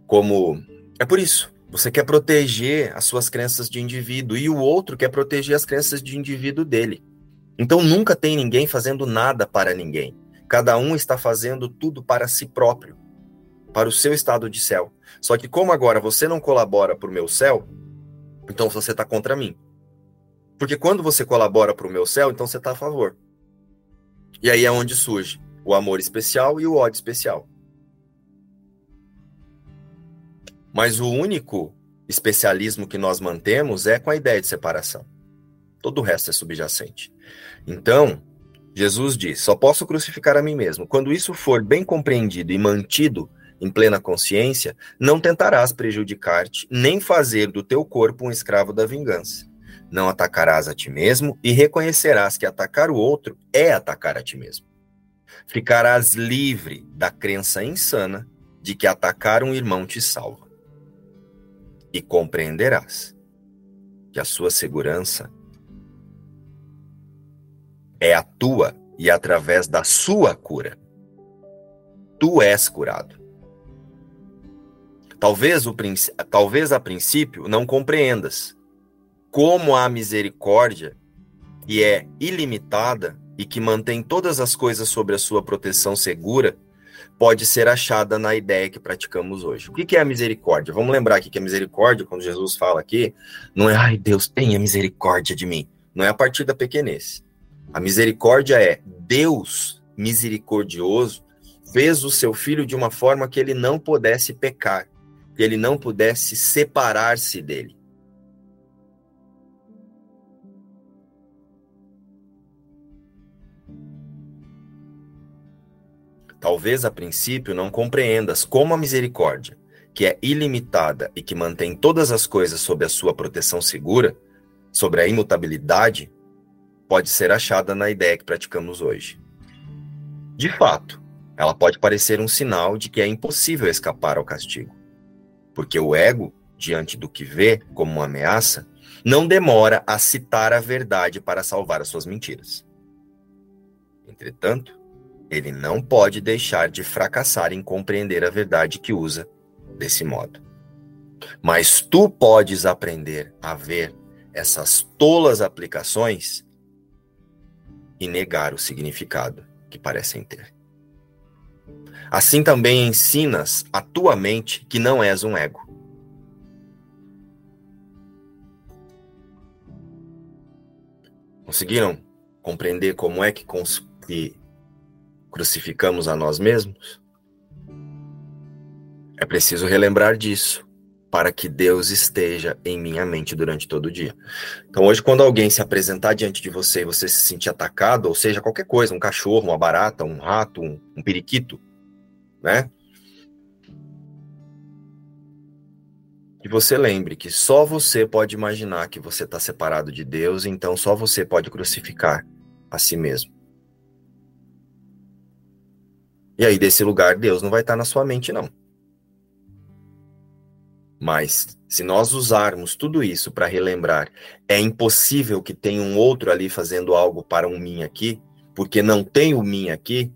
Como. É por isso. Você quer proteger as suas crenças de indivíduo e o outro quer proteger as crenças de indivíduo dele. Então nunca tem ninguém fazendo nada para ninguém. Cada um está fazendo tudo para si próprio, para o seu estado de céu. Só que como agora você não colabora para o meu céu, então você está contra mim. Porque quando você colabora para o meu céu, então você está a favor. E aí é onde surge o amor especial e o ódio especial. Mas o único especialismo que nós mantemos é com a ideia de separação. Todo o resto é subjacente. Então, Jesus diz: só posso crucificar a mim mesmo. Quando isso for bem compreendido e mantido em plena consciência, não tentarás prejudicar-te, nem fazer do teu corpo um escravo da vingança. Não atacarás a ti mesmo e reconhecerás que atacar o outro é atacar a ti mesmo. Ficarás livre da crença insana de que atacar um irmão te salva. E compreenderás que a sua segurança é a tua e através da sua cura. Tu és curado. Talvez, o, talvez a princípio não compreendas como a misericórdia, que é ilimitada e que mantém todas as coisas sob a sua proteção segura, pode ser achada na ideia que praticamos hoje. O que é a misericórdia? Vamos lembrar aqui que a misericórdia, quando Jesus fala aqui, não é, ai, Deus, tenha misericórdia de mim. Não é a partir da pequenez. A misericórdia é Deus misericordioso fez o seu filho de uma forma que ele não pudesse pecar, que ele não pudesse separar-se dele. Talvez a princípio não compreendas como a misericórdia, que é ilimitada e que mantém todas as coisas sob a sua proteção segura, sobre a imutabilidade, pode ser achada na ideia que praticamos hoje. De fato, ela pode parecer um sinal de que é impossível escapar ao castigo, porque o ego, diante do que vê como uma ameaça, não demora a citar a verdade para salvar as suas mentiras. Entretanto, ele não pode deixar de fracassar em compreender a verdade que usa desse modo. Mas tu podes aprender a ver essas tolas aplicações e negar o significado que parecem ter. Assim também ensinas a tua mente que não és um ego. Conseguiram compreender como é que, que crucificamos a nós mesmos? É preciso relembrar disso para que Deus esteja em minha mente durante todo o dia. Então, hoje, quando alguém se apresentar diante de você e você se sentir atacado, ou seja, qualquer coisa, um cachorro, uma barata, um rato, um, um periquito, né? Que você lembre que só você pode imaginar que você está separado de Deus, então só você pode crucificar a si mesmo. E aí, desse lugar, Deus não vai estar na sua mente, não. Mas, se nós usarmos tudo isso para relembrar, é impossível que tenha um outro ali fazendo algo para um mim aqui, porque não tem o mim aqui,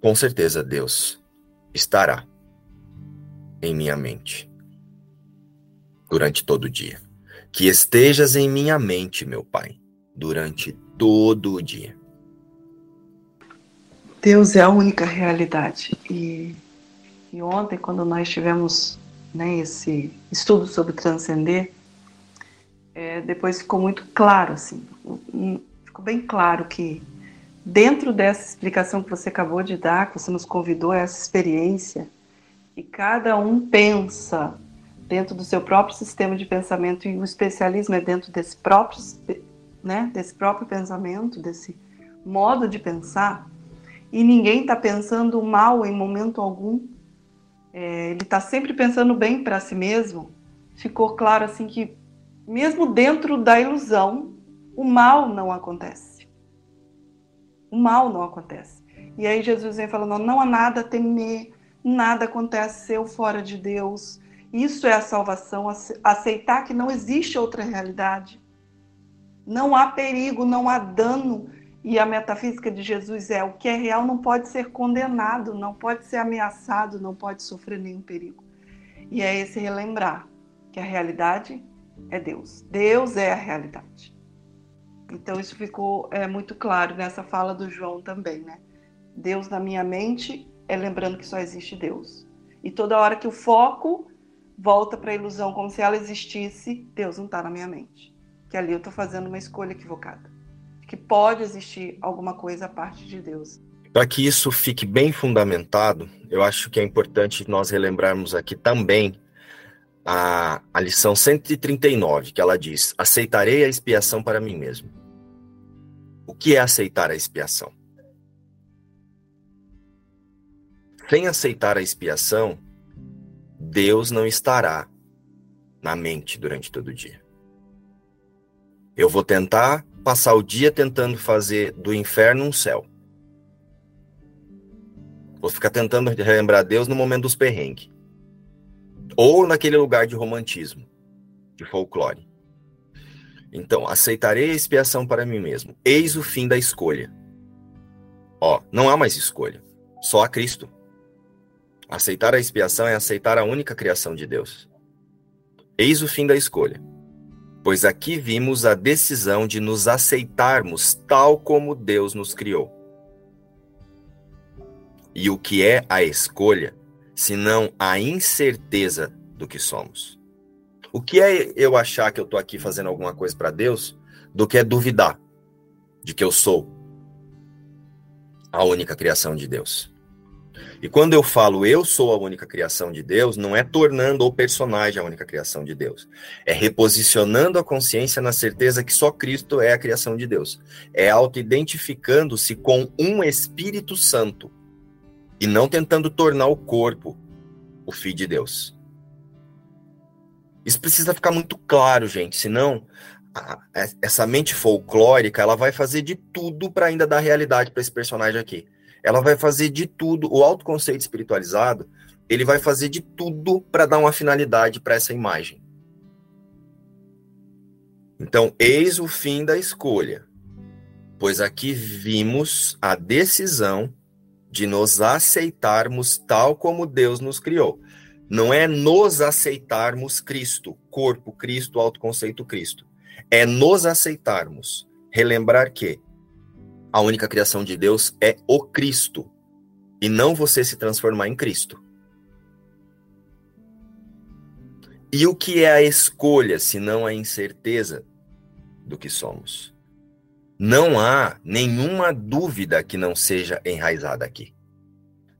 com certeza Deus estará em minha mente durante todo o dia. Que estejas em minha mente, meu Pai, durante todo o dia. Deus é a única realidade. E, e ontem, quando nós tivemos né, esse estudo sobre transcender, depois ficou muito claro, assim, ficou bem claro que dentro dessa explicação que você acabou de dar, que você nos convidou a essa experiência, que cada um pensa dentro do seu próprio sistema de pensamento e o especialismo é dentro desse próprio, né, desse próprio pensamento, desse modo de pensar, e ninguém está pensando mal em momento algum, é, ele está sempre pensando bem para si mesmo. Ficou claro assim que mesmo dentro da ilusão, o mal não acontece. O mal não acontece. E aí Jesus vem falando: não há nada a temer, nada aconteceu fora de Deus. Isso é a salvação, aceitar que não existe outra realidade. Não há perigo, não há dano. E a metafísica de Jesus é: o que é real não pode ser condenado, não pode ser ameaçado, não pode sofrer nenhum perigo. E é esse relembrar que a realidade é Deus. Deus é a realidade. Então isso ficou é, muito claro nessa fala do João também, né? Deus na minha mente é lembrando que só existe Deus. E toda hora que o foco volta para a ilusão como se ela existisse, Deus não está na minha mente. Que ali eu estou fazendo uma escolha equivocada. Que pode existir alguma coisa a parte de Deus. Para que isso fique bem fundamentado, eu acho que é importante nós relembrarmos aqui também a, a lição 139, que ela diz: Aceitarei a expiação para mim mesmo. O que é aceitar a expiação? Sem aceitar a expiação, Deus não estará na mente durante todo o dia. Eu vou tentar passar o dia tentando fazer do inferno um céu. Vou ficar tentando relembrar Deus no momento dos perrengues. Ou naquele lugar de romantismo, de folclore. Então, aceitarei a expiação para mim mesmo. Eis o fim da escolha. Ó, não há mais escolha. Só há Cristo. Aceitar a expiação é aceitar a única criação de Deus. Eis o fim da escolha. Pois aqui vimos a decisão de nos aceitarmos tal como Deus nos criou. E o que é a escolha senão a incerteza do que somos. O que é eu achar que eu estou aqui fazendo alguma coisa para Deus do que é duvidar de que eu sou a única criação de Deus. E quando eu falo eu sou a única criação de Deus, não é tornando o personagem a única criação de Deus. É reposicionando a consciência na certeza que só Cristo é a criação de Deus. É auto-identificando-se com um Espírito Santo e não tentando tornar o corpo o filho de Deus. Isso precisa ficar muito claro, gente, senão a, essa mente folclórica ela vai fazer de tudo para ainda dar realidade para esse personagem aqui. Ela vai fazer de tudo, o autoconceito espiritualizado, ele vai fazer de tudo para dar uma finalidade para essa imagem. Então, eis o fim da escolha, pois aqui vimos a decisão de nos aceitarmos tal como Deus nos criou. Não é nos aceitarmos Cristo, corpo Cristo, autoconceito Cristo. É nos aceitarmos. Relembrar que a única criação de Deus é o Cristo e não você se transformar em Cristo. E o que é a escolha, se não a incerteza do que somos? Não há nenhuma dúvida que não seja enraizada aqui.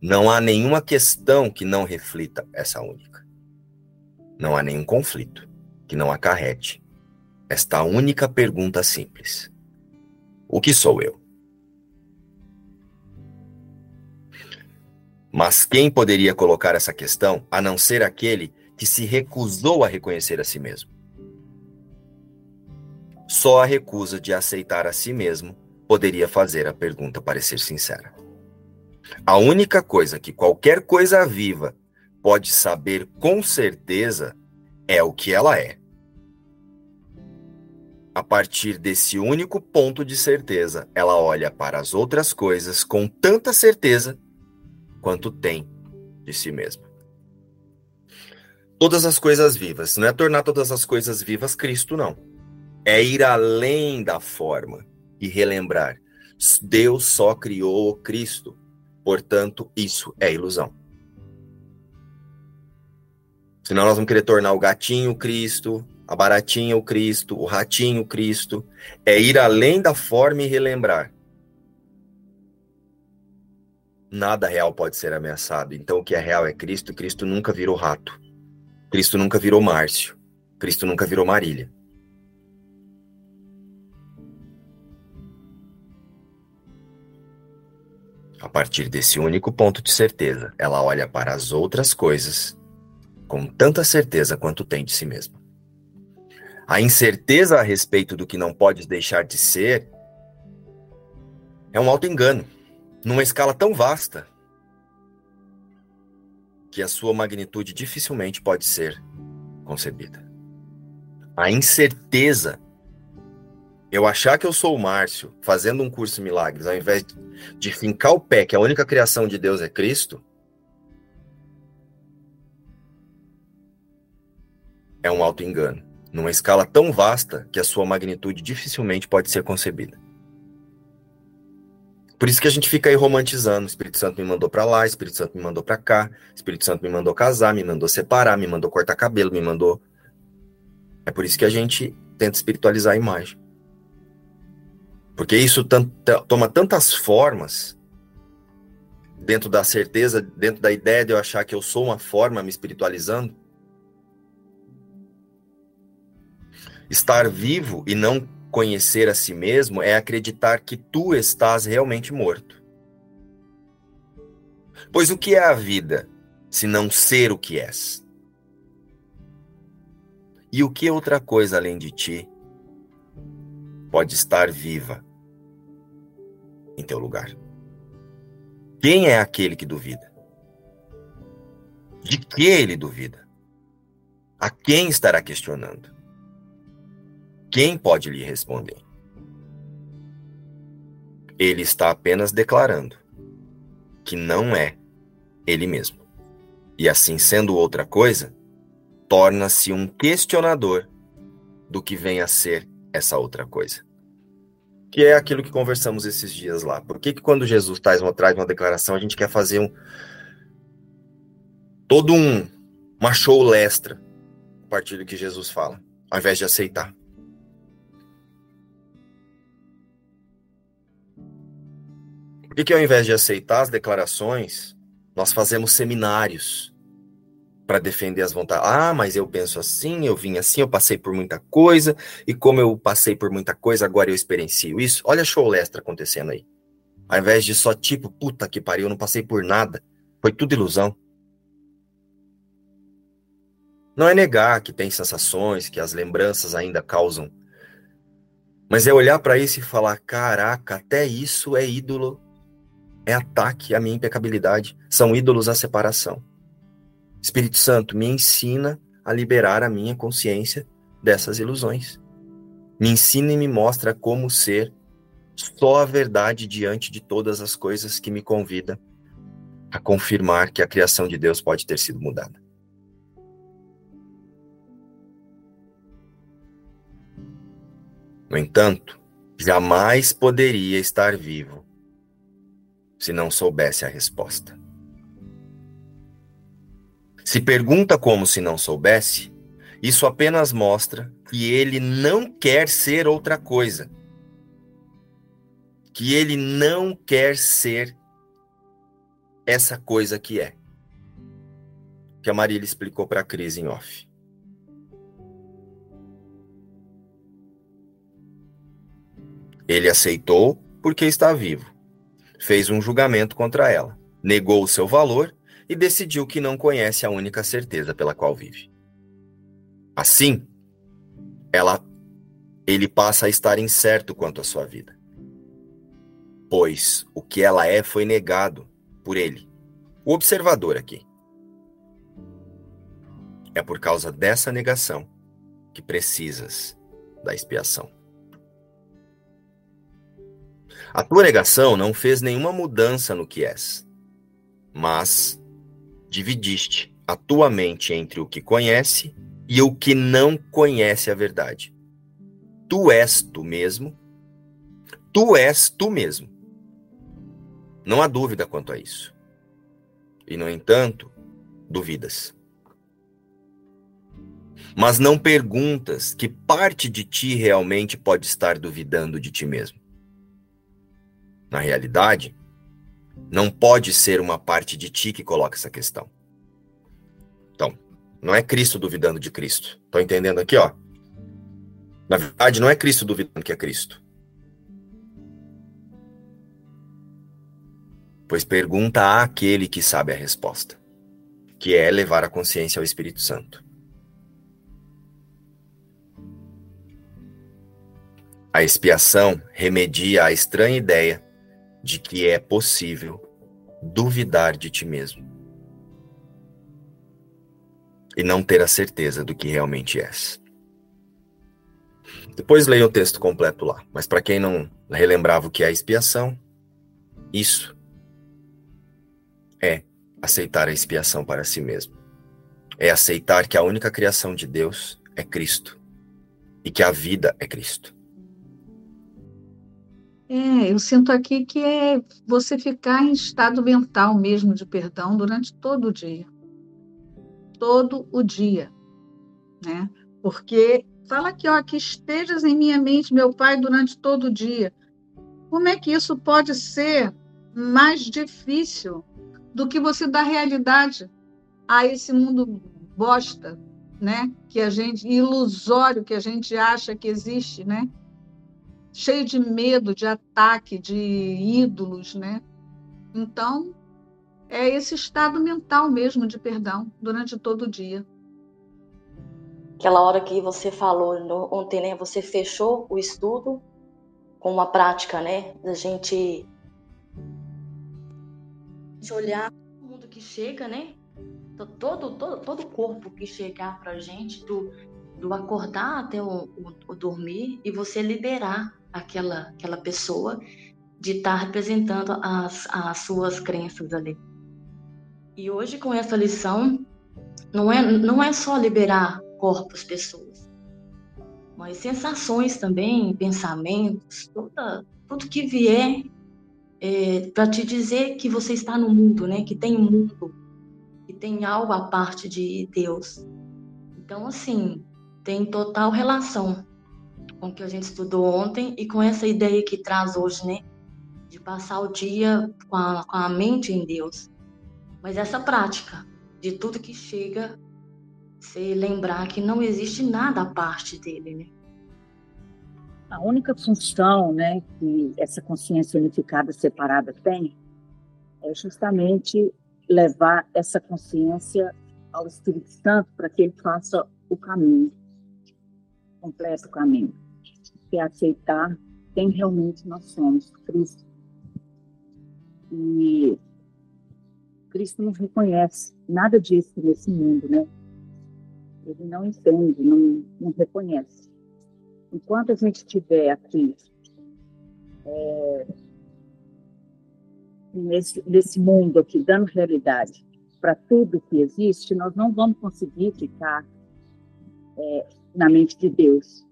Não há nenhuma questão que não reflita essa única. Não há nenhum conflito que não acarrete esta única pergunta simples: O que sou eu? Mas quem poderia colocar essa questão a não ser aquele que se recusou a reconhecer a si mesmo? Só a recusa de aceitar a si mesmo poderia fazer a pergunta parecer sincera. A única coisa que qualquer coisa viva pode saber com certeza é o que ela é. A partir desse único ponto de certeza, ela olha para as outras coisas com tanta certeza quanto tem de si mesma. Todas as coisas vivas, não é tornar todas as coisas vivas Cristo, não é ir além da forma e relembrar. Deus só criou Cristo, portanto, isso é ilusão. Senão nós vamos querer tornar o gatinho Cristo, a baratinha o Cristo, o ratinho Cristo, é ir além da forma e relembrar. Nada real pode ser ameaçado. Então o que é real é Cristo. Cristo nunca virou rato. Cristo nunca virou Márcio. Cristo nunca virou Marília. A partir desse único ponto de certeza, ela olha para as outras coisas com tanta certeza quanto tem de si mesma. A incerteza a respeito do que não pode deixar de ser é um auto-engano, numa escala tão vasta que a sua magnitude dificilmente pode ser concebida. A incerteza eu achar que eu sou o Márcio fazendo um curso milagres, ao invés de fincar o pé, que a única criação de Deus é Cristo, é um auto-engano, numa escala tão vasta que a sua magnitude dificilmente pode ser concebida. Por isso que a gente fica aí romantizando. Espírito Santo me mandou para lá, Espírito Santo me mandou para cá, Espírito Santo me mandou casar, me mandou separar, me mandou cortar cabelo, me mandou. É por isso que a gente tenta espiritualizar a imagem. Porque isso toma tantas formas dentro da certeza, dentro da ideia de eu achar que eu sou uma forma me espiritualizando. Estar vivo e não conhecer a si mesmo é acreditar que tu estás realmente morto. Pois o que é a vida, se não ser o que és? E o que outra coisa além de ti pode estar viva em teu lugar. Quem é aquele que duvida? De que ele duvida? A quem estará questionando? Quem pode lhe responder? Ele está apenas declarando que não é ele mesmo. E assim sendo outra coisa, torna-se um questionador do que vem a ser essa outra coisa. Que é aquilo que conversamos esses dias lá. Por que, que quando Jesus traz uma, traz uma declaração, a gente quer fazer um. todo um. uma show lestra a partir do que Jesus fala, ao invés de aceitar? Por que, ao invés de aceitar as declarações, nós fazemos seminários para defender as vontades. Ah, mas eu penso assim, eu vim assim, eu passei por muita coisa, e como eu passei por muita coisa, agora eu experiencio isso. Olha show lestra acontecendo aí. Ao invés de só tipo, puta que pariu, eu não passei por nada. Foi tudo ilusão. Não é negar que tem sensações, que as lembranças ainda causam. Mas é olhar para isso e falar: caraca, até isso é ídolo, é ataque à minha impecabilidade. São ídolos à separação. Espírito Santo, me ensina a liberar a minha consciência dessas ilusões. Me ensina e me mostra como ser só a verdade diante de todas as coisas que me convida a confirmar que a criação de Deus pode ter sido mudada. No entanto, jamais poderia estar vivo se não soubesse a resposta. Se pergunta como se não soubesse, isso apenas mostra que ele não quer ser outra coisa. Que ele não quer ser essa coisa que é. Que a Marília explicou para a Cris em off. Ele aceitou porque está vivo. Fez um julgamento contra ela. Negou o seu valor e decidiu que não conhece a única certeza pela qual vive. Assim, ela ele passa a estar incerto quanto à sua vida. Pois o que ela é foi negado por ele. O observador aqui. É por causa dessa negação que precisas da expiação. A tua negação não fez nenhuma mudança no que és, mas dividiste a tua mente entre o que conhece e o que não conhece a verdade. Tu és tu mesmo, tu és tu mesmo. Não há dúvida quanto a isso. E, no entanto, duvidas. mas não perguntas que parte de ti realmente pode estar duvidando de ti mesmo. Na realidade, não pode ser uma parte de ti que coloca essa questão. Então, não é Cristo duvidando de Cristo. Estou entendendo aqui, ó. Na verdade, não é Cristo duvidando que é Cristo. Pois pergunta àquele que sabe a resposta, que é levar a consciência ao Espírito Santo. A expiação remedia a estranha ideia de que é possível duvidar de ti mesmo e não ter a certeza do que realmente és. Depois leia o texto completo lá, mas para quem não relembrava o que é expiação, isso é aceitar a expiação para si mesmo. É aceitar que a única criação de Deus é Cristo e que a vida é Cristo. É, eu sinto aqui que é você ficar em estado mental mesmo de perdão durante todo o dia. Todo o dia, né? Porque fala aqui, ó, que estejas em minha mente, meu Pai, durante todo o dia. Como é que isso pode ser mais difícil do que você dar realidade a esse mundo bosta, né? Que a gente ilusório que a gente acha que existe, né? Cheio de medo, de ataque, de ídolos, né? Então, é esse estado mental mesmo de perdão durante todo o dia. Aquela hora que você falou ontem, né? Você fechou o estudo com uma prática, né? Da gente, de olhar o mundo que chega, né? Todo, todo, todo corpo que chegar pra gente, do, do acordar até o, o, o dormir, e você liberar aquela, aquela pessoa de estar tá representando as, as suas crenças ali. E hoje, com essa lição, não é, não é só liberar corpos, pessoas, mas sensações também, pensamentos, toda, tudo que vier é, para te dizer que você está no mundo, né? Que tem um mundo, que tem algo à parte de Deus. Então, assim, tem total relação com o que a gente estudou ontem e com essa ideia que traz hoje, né? De passar o dia com a, com a mente em Deus. Mas essa prática de tudo que chega, se lembrar que não existe nada à parte dele, né? A única função, né, que essa consciência unificada separada tem é justamente levar essa consciência ao Espírito Santo para que ele faça o caminho, completo caminho que é aceitar quem realmente nós somos, Cristo. E Cristo não reconhece nada disso nesse mundo, né? Ele não entende, não, não reconhece. Enquanto a gente estiver aqui, é, nesse, nesse mundo aqui, dando realidade para tudo que existe, nós não vamos conseguir ficar é, na mente de Deus.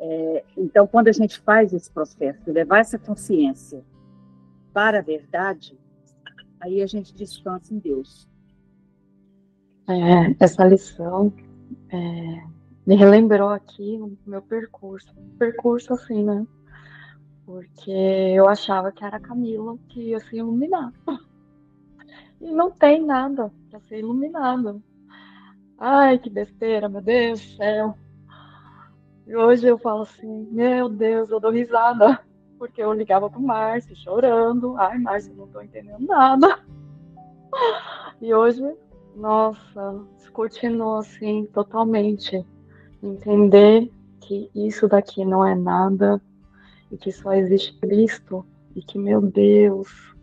É, então, quando a gente faz esse processo levar essa consciência para a verdade, aí a gente descansa em Deus. É, essa lição é, me relembrou aqui o meu percurso. Percurso assim, né? Porque eu achava que era a Camila que ia se iluminar. E não tem nada para ser iluminado. Ai, que besteira, meu Deus do céu. E hoje eu falo assim, meu Deus, eu dou risada. Porque eu ligava pro Márcio chorando. Ai, Márcio, não tô entendendo nada. E hoje, nossa, descortinou assim totalmente. Entender que isso daqui não é nada e que só existe Cristo e que, meu Deus,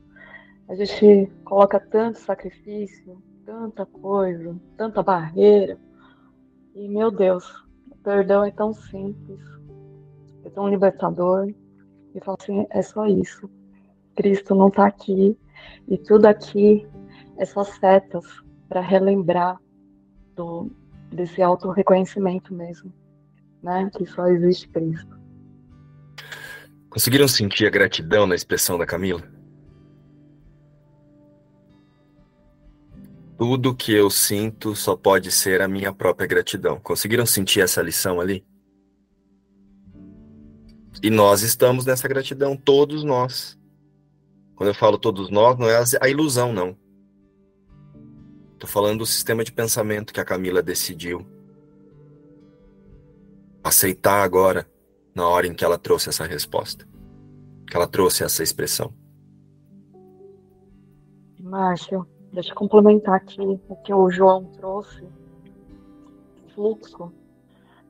a gente coloca tanto sacrifício, tanta coisa, tanta barreira. E, meu Deus, perdão é tão simples, é tão libertador. E falo assim, é só isso. Cristo não está aqui e tudo aqui é só setas para relembrar do, desse auto-reconhecimento mesmo, né? Que só existe Cristo. Conseguiram sentir a gratidão na expressão da Camila? Tudo que eu sinto só pode ser a minha própria gratidão. Conseguiram sentir essa lição ali? E nós estamos nessa gratidão, todos nós. Quando eu falo todos nós, não é a ilusão, não. Tô falando do sistema de pensamento que a Camila decidiu aceitar agora, na hora em que ela trouxe essa resposta, que ela trouxe essa expressão. Márcio, deixa eu complementar aqui o que o João trouxe. Fluxo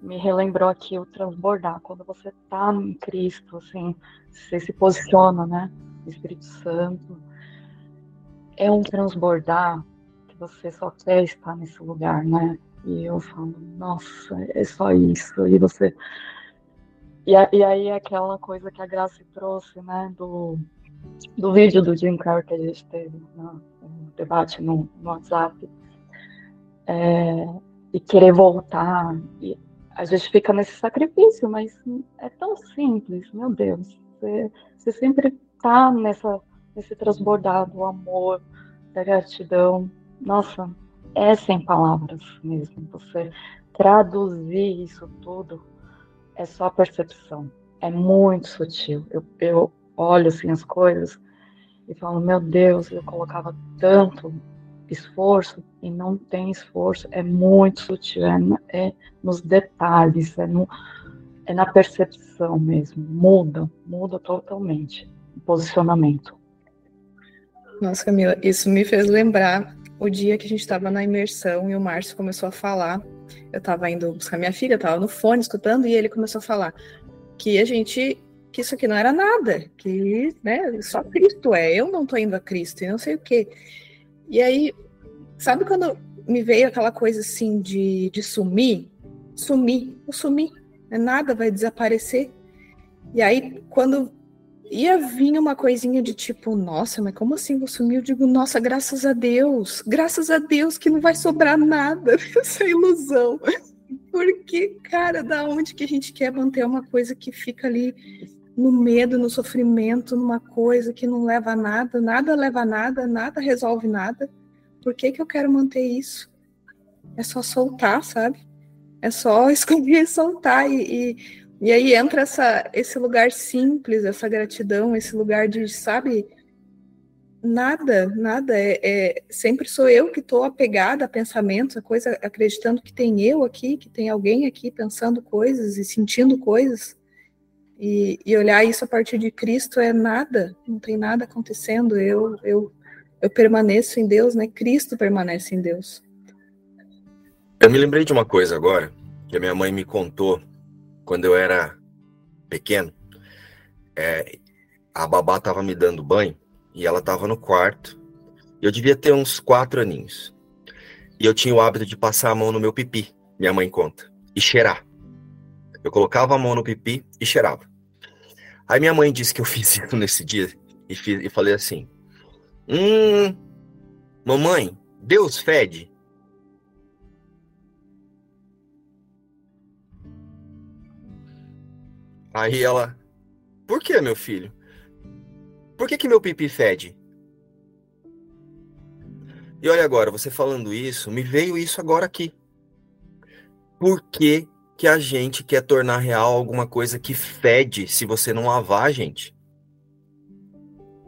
me relembrou aqui o transbordar. Quando você está em Cristo, assim, você se posiciona, né? Espírito Santo. É um transbordar que você só quer estar nesse lugar, né? E eu falo, nossa, é só isso. E você. E, e aí aquela coisa que a Graça trouxe, né? Do, do vídeo do Jim Carrey que a gente teve no, no debate no, no WhatsApp. É, e querer voltar. E a gente fica nesse sacrifício, mas é tão simples, meu Deus. Você, você sempre tá nessa, nesse transbordar do amor, da gratidão. Nossa, é sem palavras mesmo. Você traduzir isso tudo é só percepção. É muito sutil. Eu, eu olho assim as coisas e falo, meu Deus, eu colocava tanto esforço e não tem esforço. É muito sutil. É, é nos detalhes, é, no, é na percepção mesmo. Muda, muda totalmente o posicionamento. Nossa, Camila, isso me fez lembrar o dia que a gente estava na imersão e o Márcio começou a falar. Eu estava indo buscar minha filha, estava no fone escutando e ele começou a falar que a gente que isso aqui não era nada, que né, só Cristo é, eu não estou indo a Cristo e não sei o quê. E aí, sabe quando me veio aquela coisa assim de, de sumir? Sumir, eu sumi, né, nada vai desaparecer. E aí, quando ia vir uma coisinha de tipo, nossa, mas como assim vou sumir? Eu digo, nossa, graças a Deus, graças a Deus que não vai sobrar nada dessa ilusão. Porque, cara, da onde que a gente quer manter uma coisa que fica ali no medo, no sofrimento, numa coisa que não leva a nada, nada leva a nada, nada resolve nada. Por que, que eu quero manter isso? É só soltar, sabe? É só escolher soltar. E, e e aí entra essa, esse lugar simples, essa gratidão, esse lugar de, sabe, nada, nada. É, é sempre sou eu que estou apegada a pensamentos, a coisa, acreditando que tem eu aqui, que tem alguém aqui pensando coisas e sentindo coisas. E, e olhar isso a partir de Cristo é nada, não tem nada acontecendo. Eu, eu, eu permaneço em Deus, né? Cristo permanece em Deus. Eu me lembrei de uma coisa agora que a minha mãe me contou quando eu era pequeno, é, a babá estava me dando banho e ela estava no quarto. Eu devia ter uns quatro aninhos. E eu tinha o hábito de passar a mão no meu pipi, minha mãe conta, e cheirar. Eu colocava a mão no pipi e cheirava. Aí minha mãe disse que eu fiz isso nesse dia e, fiz, e falei assim: Hum, mamãe, Deus fede? Aí ela, por que, meu filho? Por que, que meu pipi fede? E olha agora, você falando isso, me veio isso agora aqui. Por que, que a gente quer tornar real alguma coisa que fede se você não lavar, gente?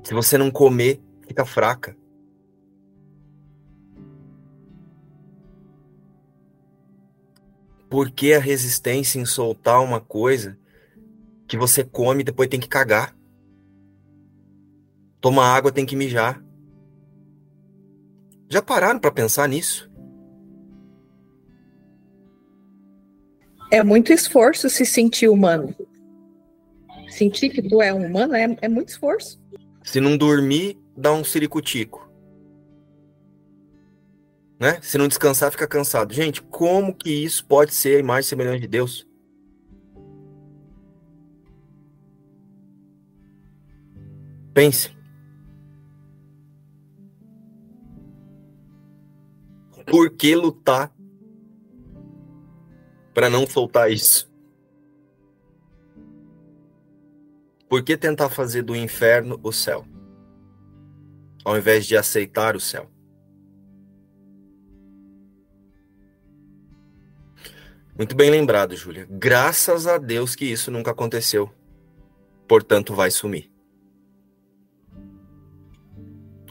Se você não comer, fica fraca. Por que a resistência em soltar uma coisa que você come e depois tem que cagar. Toma água, tem que mijar. Já pararam para pensar nisso? É muito esforço se sentir humano. Sentir que tu é um humano é, é muito esforço. Se não dormir, dá um ciricutico. Né? Se não descansar, fica cansado. Gente, como que isso pode ser a imagem semelhante de Deus? Pense. Por que lutar para não soltar isso? Por que tentar fazer do inferno o céu? Ao invés de aceitar o céu. Muito bem lembrado, Júlia. Graças a Deus que isso nunca aconteceu. Portanto, vai sumir.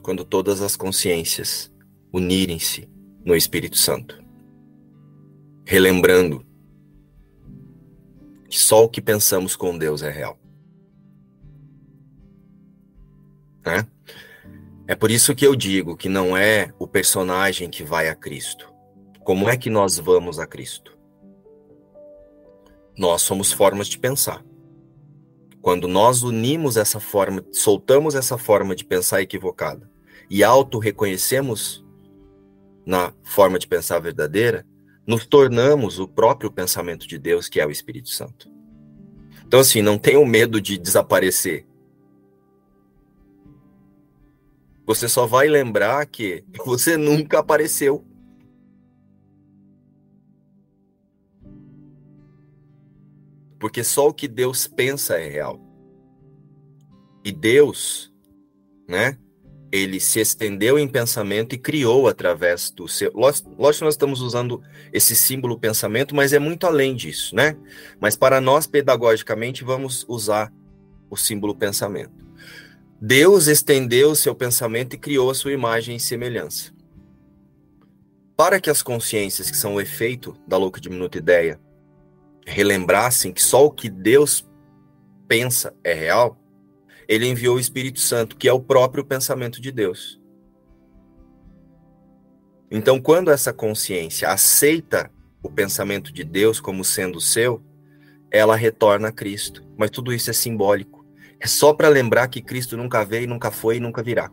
Quando todas as consciências unirem-se no Espírito Santo, relembrando que só o que pensamos com Deus é real. Né? É por isso que eu digo que não é o personagem que vai a Cristo. Como é que nós vamos a Cristo? Nós somos formas de pensar. Quando nós unimos essa forma, soltamos essa forma de pensar equivocada e auto-reconhecemos na forma de pensar verdadeira, nos tornamos o próprio pensamento de Deus, que é o Espírito Santo. Então, assim, não tenham medo de desaparecer. Você só vai lembrar que você nunca apareceu. Porque só o que Deus pensa é real. E Deus, né? Ele se estendeu em pensamento e criou através do seu. Lógico nós estamos usando esse símbolo pensamento, mas é muito além disso, né? Mas para nós, pedagogicamente, vamos usar o símbolo pensamento. Deus estendeu o seu pensamento e criou a sua imagem e semelhança. Para que as consciências que são o efeito da louca diminuta ideia relembrassem que só o que Deus pensa é real, ele enviou o Espírito Santo, que é o próprio pensamento de Deus. Então, quando essa consciência aceita o pensamento de Deus como sendo seu, ela retorna a Cristo. Mas tudo isso é simbólico. É só para lembrar que Cristo nunca veio, nunca foi e nunca virá.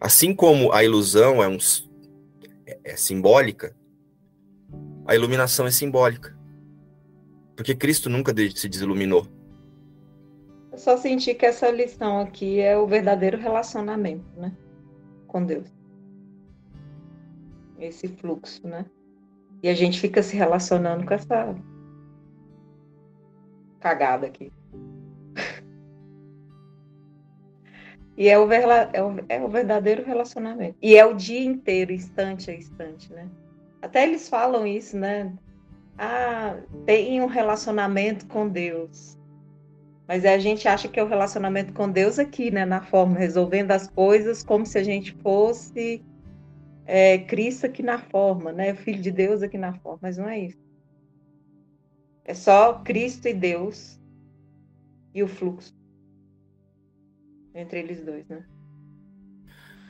Assim como a ilusão é, um, é, é simbólica, a iluminação é simbólica. Porque Cristo nunca se desiluminou. Só senti que essa lição aqui é o verdadeiro relacionamento, né? Com Deus. Esse fluxo, né? E a gente fica se relacionando com essa cagada aqui. E é o, é, o, é o verdadeiro relacionamento. E é o dia inteiro, instante a instante, né? Até eles falam isso, né? Ah, tem um relacionamento com Deus. Mas a gente acha que é o relacionamento com Deus aqui, né? Na forma, resolvendo as coisas como se a gente fosse é, Cristo aqui na forma, né? Filho de Deus aqui na forma. Mas não é isso. É só Cristo e Deus e o fluxo entre eles dois, né?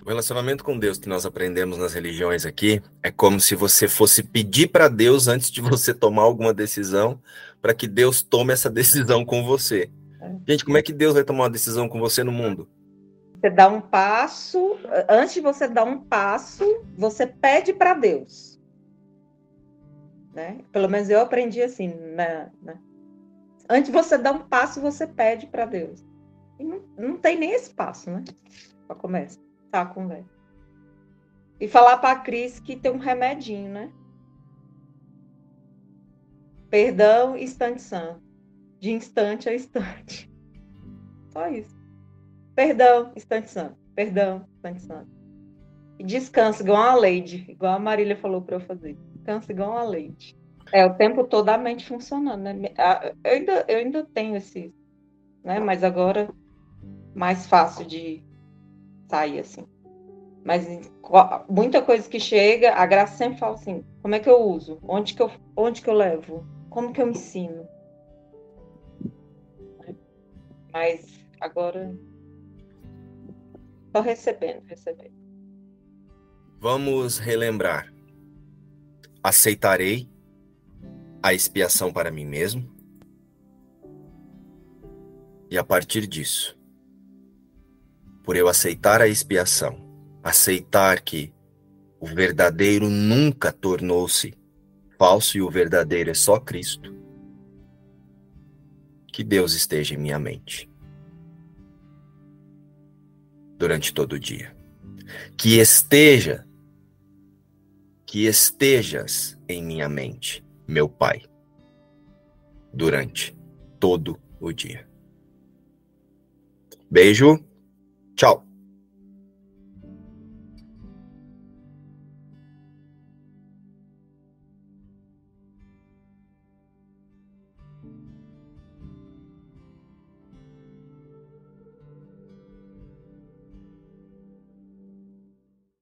O relacionamento com Deus que nós aprendemos nas religiões aqui é como se você fosse pedir para Deus antes de você tomar alguma decisão, para que Deus tome essa decisão com você. Gente, como é que Deus vai tomar uma decisão com você no mundo? Você dá um passo, antes de você dar um passo, você pede para Deus. Né? Pelo menos eu aprendi assim, né? né? Antes de você dar um passo, você pede para Deus. E não, não tem nem esse passo, né? Para começar tá com conversa. E falar para a Cris que tem um remedinho, né? Perdão, instante santo. De instante a instante. Só isso. Perdão, instante santo. Perdão, instante santo. E descansa igual a Leide, igual a Marília falou para eu fazer. Descansa igual a Leide. É o tempo todo a mente funcionando, né? Eu ainda, eu ainda tenho esse, né? Mas agora mais fácil de sair assim. Mas muita coisa que chega, a Graça sempre fala assim: como é que eu uso? Onde que eu, onde que eu levo? Como que eu ensino? Mas agora só recebendo, recebendo. Vamos relembrar. Aceitarei a expiação para mim mesmo. E a partir disso, por eu aceitar a expiação, aceitar que o verdadeiro nunca tornou-se falso e o verdadeiro é só Cristo. Que Deus esteja em minha mente durante todo o dia. Que esteja, que estejas em minha mente, meu Pai, durante todo o dia. Beijo Tchau.